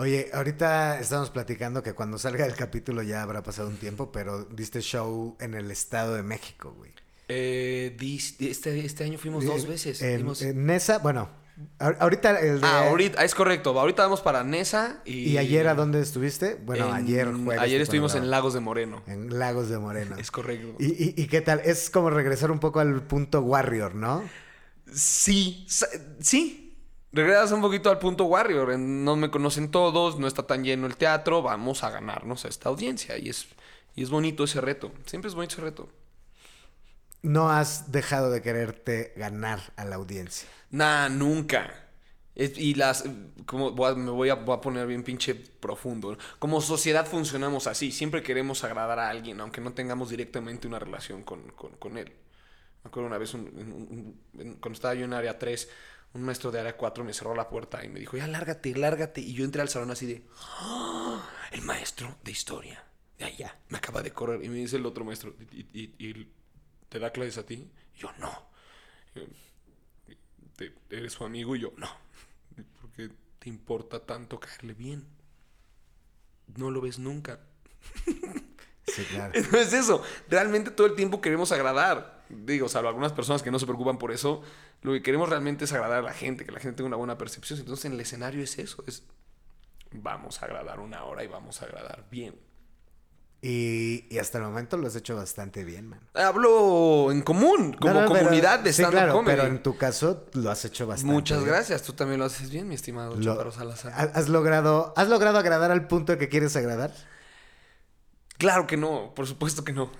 Oye, ahorita estamos platicando que cuando salga el capítulo ya habrá pasado un tiempo, pero diste show en el Estado de México, güey. Eh, este, este año fuimos dos veces. En, Nesa, bueno, ahor- ahorita el de... Ah, ahorita, es correcto. Ahorita vamos para Nesa y... ¿Y ayer a dónde estuviste? Bueno, en- ayer jueves. Ayer estuvimos en. Lagos de Moreno. En Lagos de Moreno. Es correcto. ¿Y, y, y qué tal? Es como regresar un poco al punto Warrior, ¿no? Sí, sí. Regresas un poquito al punto Warrior. No me conocen todos, no está tan lleno el teatro. Vamos a ganarnos a esta audiencia. Y es, y es bonito ese reto. Siempre es bonito ese reto. No has dejado de quererte ganar a la audiencia. Nah, nunca. Es- y las. Como voy a- me voy a, voy a poner bien pinche profundo. Como sociedad funcionamos así. Siempre queremos agradar a alguien, aunque no tengamos directamente una relación con, con- con él. Me acuerdo una vez, un- un- un- en- cuando estaba yo en área 3, un maestro de área 4 me cerró la puerta y me dijo, ya lárgate, lárgate. Y yo entré al salón así de, "Ah, el maestro de historia, de allá, me acaba de correr. Y me dice el otro maestro, ¿y, te da clases a ti? Yo, no. Y yo, "¿Te- ¿Eres su amigo? Y yo, no. ¿Por qué te importa tanto caerle bien? No lo ves nunca. *laughs* Sí, claro. *laughs* No es eso. Realmente todo el tiempo queremos agradar. Digo, salvo algunas personas que no se preocupan por eso, lo que queremos realmente es agradar a la gente, que la gente tenga una buena percepción. Entonces en el escenario es eso, es vamos a agradar una hora y vamos a agradar bien. Y, y hasta el momento lo has hecho bastante bien, man. Hablo en común, como No, no, pero- comunidad de sí, stand-up claro, comedy. pero en tu caso lo has hecho bastante Muchas bien. gracias, tú también lo haces bien, mi estimado Lo- Chaparro Salazar. ¿Has has logrado, ¿Has logrado agradar al punto que quieres agradar? Claro que no, por supuesto que no.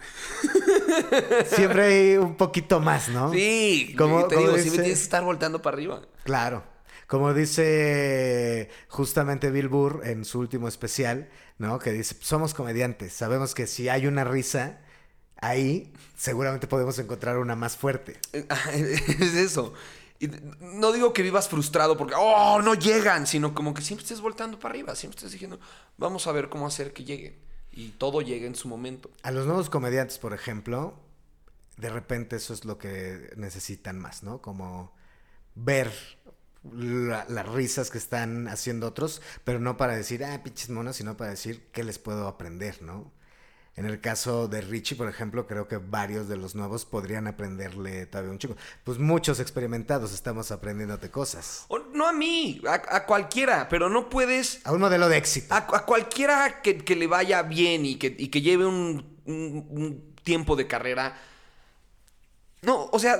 *laughs* Siempre hay un poquito más, ¿no? Sí, Como- te digo, dice- siempre tienes que estar volteando para arriba. Claro. Como dice justamente Bill Burr en su último especial, ¿no? Que dice, somos comediantes, sabemos que si hay una risa ahí, seguramente podemos encontrar una más fuerte. *laughs* es eso. Y no digo que vivas frustrado porque, oh, no llegan, sino como que siempre estés volteando para arriba, siempre estés diciendo, vamos a ver cómo hacer que lleguen. Y todo llegue en su momento. A los nuevos comediantes, por ejemplo, de repente eso es lo que necesitan más, ¿no? Como ver la- las risas que están haciendo otros, pero no para decir, ah, pinches monos, sino para decir qué les puedo aprender, ¿no? En el caso de Richie, por ejemplo, creo que varios de los nuevos podrían aprenderle todavía un chico. Pues muchos experimentados estamos aprendiéndote cosas. O no a mí, a, a cualquiera, pero no puedes... A un modelo de éxito. A, a cualquiera que, que le vaya bien y que, y que lleve un, un- un tiempo de carrera. No, o sea,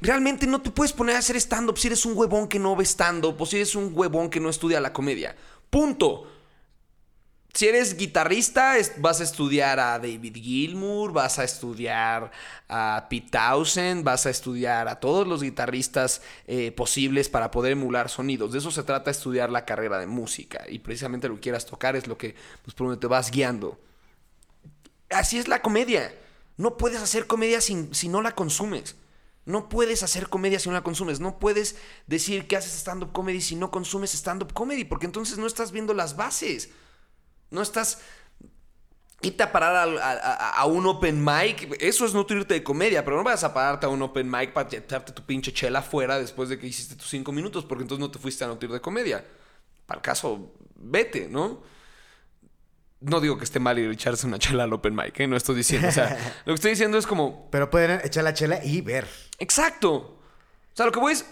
realmente no te puedes poner a hacer stand-up si eres un huevón que no ve stand-up o si eres un huevón que no estudia la comedia. Punto. Si eres guitarrista, vas a estudiar a David Gilmour, vas a estudiar a Pete Townsend, vas a estudiar a todos los guitarristas eh, posibles para poder emular sonidos. De eso se trata estudiar la carrera de música. Y precisamente lo que quieras tocar es lo que pues, por donde te vas guiando. Así es la comedia. No puedes hacer comedia si no la consumes. No puedes hacer comedia si no la consumes. No puedes decir que haces stand-up comedy si no consumes stand-up comedy, porque entonces no estás viendo las bases. No estás. Irte a parar a, a- a un open mic, eso es nutrirte de comedia, pero no vas a pararte a un open mic para echarte tu pinche chela afuera después de que hiciste tus cinco minutos, porque entonces no te fuiste a nutrir de comedia. Para el caso, vete, ¿no? No digo que esté mal ir echarse una chela al open mic, ¿eh? No estoy diciendo. O sea, *laughs* lo que estoy diciendo es como. Pero pueden echar la chela y ver. Exacto. O sea, lo que voy es.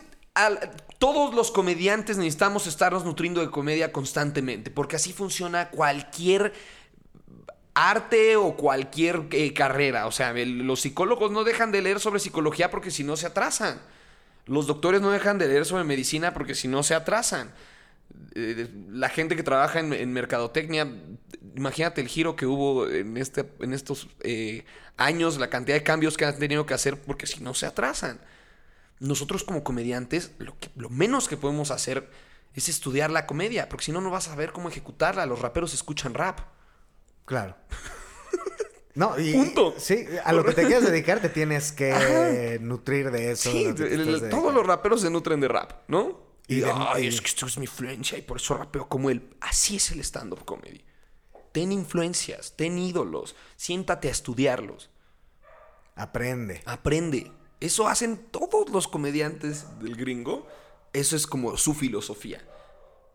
Todos los comediantes necesitamos estarnos nutriendo de comedia constantemente, porque así funciona cualquier arte o cualquier eh, carrera. O sea, los psicólogos no dejan de leer sobre psicología porque si no se atrasan. Los doctores no dejan de leer sobre medicina porque si no se atrasan. Eh, la gente que trabaja en, en mercadotecnia, imagínate el giro que hubo en, este, en estos eh, años, la cantidad de cambios que han tenido que hacer porque si no se atrasan. Nosotros como comediantes, lo, que- lo menos que podemos hacer es estudiar la comedia, porque si no, no vas a saber cómo ejecutarla. Los raperos escuchan rap. Claro. *laughs* No, y, Punto. Sí, a lo que te quieres dedicar te tienes que *laughs* nutrir de eso. Sí, de lo que todos los raperos se nutren de rap, ¿no? Y Y, de- ay, y- es que esto es mi influencia y por eso rapeo como él. Así es el stand-up comedy. Ten influencias, ten ídolos, siéntate a estudiarlos, Aprende. aprende. Eso hacen todos los comediantes del gringo. Eso es como su filosofía.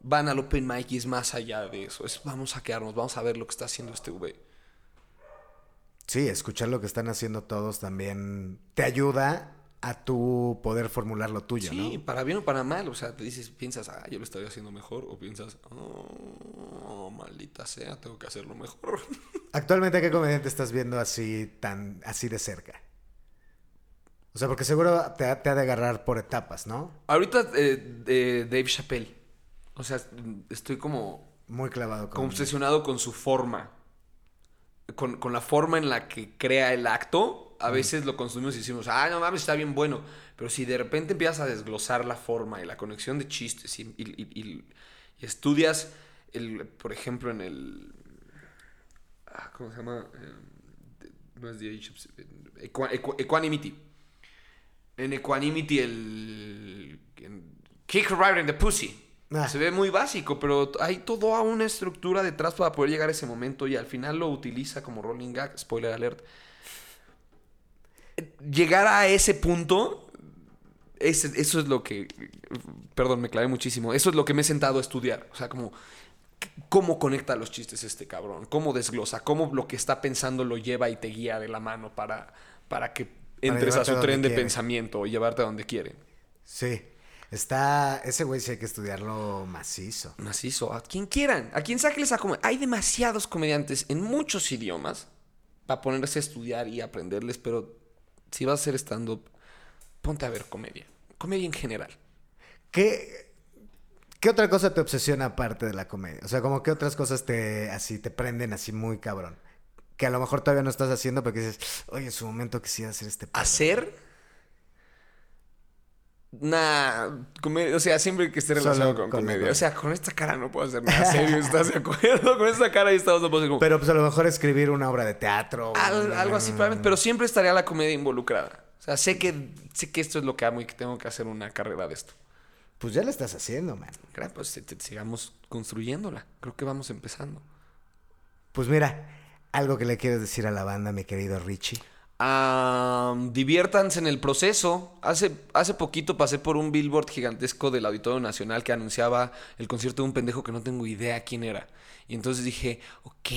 Van al open mic y es más allá de eso. Es vamos a quedarnos, vamos a ver lo que está haciendo este güey. Sí, escuchar lo que están haciendo todos también te ayuda a tu poder formular lo tuyo, Sí, ¿no? para bien o para mal. O sea, te dices, piensas, ah, yo lo estaría haciendo mejor. O piensas, oh, maldita sea, tengo que hacerlo mejor. *laughs* Actualmente, ¿qué comediante estás viendo así tan así de cerca? O sea, porque seguro te, ha- te ha de agarrar por etapas, ¿no? Ahorita, eh, eh, Dave Chappelle. O sea, estoy como, Muy clavado con como obsesionado con su forma. Con, con la forma en la que crea el acto. A veces lo consumimos y decimos, ah, no mames, está bien bueno. Pero si de repente empiezas a desglosar la forma y la conexión de chistes y, y- y- y- y estudias, el, por ejemplo, en el. ah, ¿Cómo se llama? Eh, no es The Age of- Equa- Equanimity. En Equanimity, el. en Kick right in the pussy. Ah. Se ve muy básico, pero hay toda una estructura detrás para poder llegar a ese momento y al final lo utiliza como rolling gag. Spoiler alert. Llegar a ese punto, ese- eso es lo que. Perdón, me clavé muchísimo. Eso es lo que me he sentado a estudiar. O sea, como. ¿Cómo conecta los chistes este cabrón? ¿Cómo desglosa? ¿Cómo lo que está pensando lo lleva y te guía de la mano para, para que entres a su tren de quiere. pensamiento o llevarte a donde quiere? Sí. Está. Ese güey sí hay que estudiarlo macizo. Macizo, a quien quieran, a quien sáqueles a comer. Hay demasiados comediantes en muchos idiomas para ponerse a estudiar y aprenderles, pero si vas a hacer stand-up, ponte a ver comedia. Comedia en general. ¿Qué, ¿Qué otra cosa te obsesiona aparte de la comedia? O sea, como qué otras cosas te así te prenden así muy cabrón. Que a lo mejor todavía no estás haciendo porque dices, oye, en su momento quisiera hacer este pedo". Hacer. Nah, comedia, o sea, siempre que esté relacionado con, con la comedia. comedia. O sea, con esta cara no puedo hacer *laughs* nada serio, ¿estás de acuerdo? Con esta cara y estamos no puedo hacer como. Pero pues a lo mejor escribir una obra de teatro. Al- un- algo así, probablemente, pero siempre estaría la comedia involucrada. O sea, sé que, sé que esto es lo que amo y que tengo que hacer una carrera de esto. Pues ya lo estás haciendo, man. Pues te- te- sigamos construyéndola. Creo que vamos empezando. Pues mira, algo que le quieres decir a la banda, mi querido Richie. Ah, diviértanse en el proceso. Hace, hace poquito pasé por un billboard gigantesco del Auditorio Nacional que anunciaba el concierto de un pendejo que no tengo idea quién era. Y entonces dije, ok,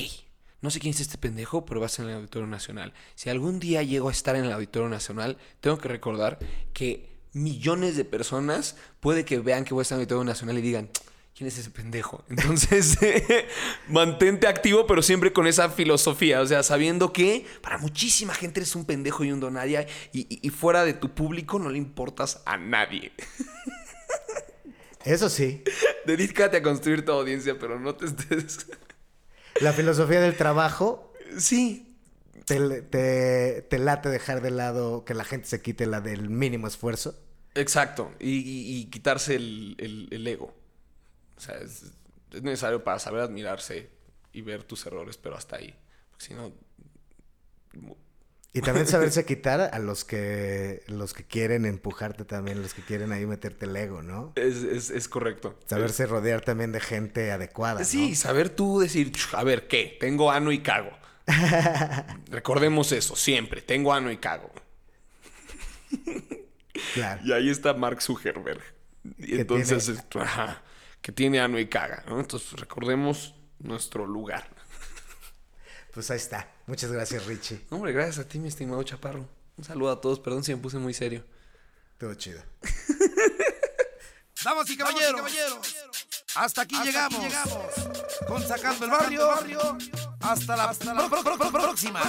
no sé quién es este pendejo, pero va a ser en el Auditorio Nacional. Si algún día llego a estar en el Auditorio Nacional, tengo que recordar que millones de personas puede que vean que voy a estar en el Auditorio Nacional y digan, ¿quién es ese pendejo? *laughs* Entonces, *laughs* mantente activo, pero siempre con esa filosofía. O sea, sabiendo que para muchísima gente eres un pendejo y un donadia y, y- y fuera de tu público no le importas a nadie. *laughs* Eso sí, Dedícate a construir tu audiencia, pero no te estés... la filosofía del trabajo Sí, te, te, te late dejar de lado que la gente se quite la del mínimo esfuerzo. exacto. Y, y- y quitarse el, el- el ego. O sea, es, es necesario para saber admirarse y ver tus errores, pero hasta ahí. Porque si no... Y también saberse *laughs* quitar a los que los que quieren empujarte también, los que quieren ahí meterte el ego, ¿no? Es, es- es correcto. Saberse rodear también de gente adecuada. ¿no? Sí, saber tú decir, "Ch, a ver, ¿qué? Tengo ano y cago. *laughs* Recordemos eso, siempre. Tengo ano y cago. Claro. *laughs* Y ahí está Mark Zuckerberg. Y entonces, tiene- ajá, que tiene ano y caga, ¿no? Entonces, recordemos nuestro lugar. Pues ahí está. Muchas gracias, Richie. Hombre, gracias a ti, mi estimado Chaparro. Un saludo a todos. Perdón si me puse muy serio. Todo chido. Damas y caballeros, hasta aquí llegamos. Con Sacando el Barrio. Hasta la próxima.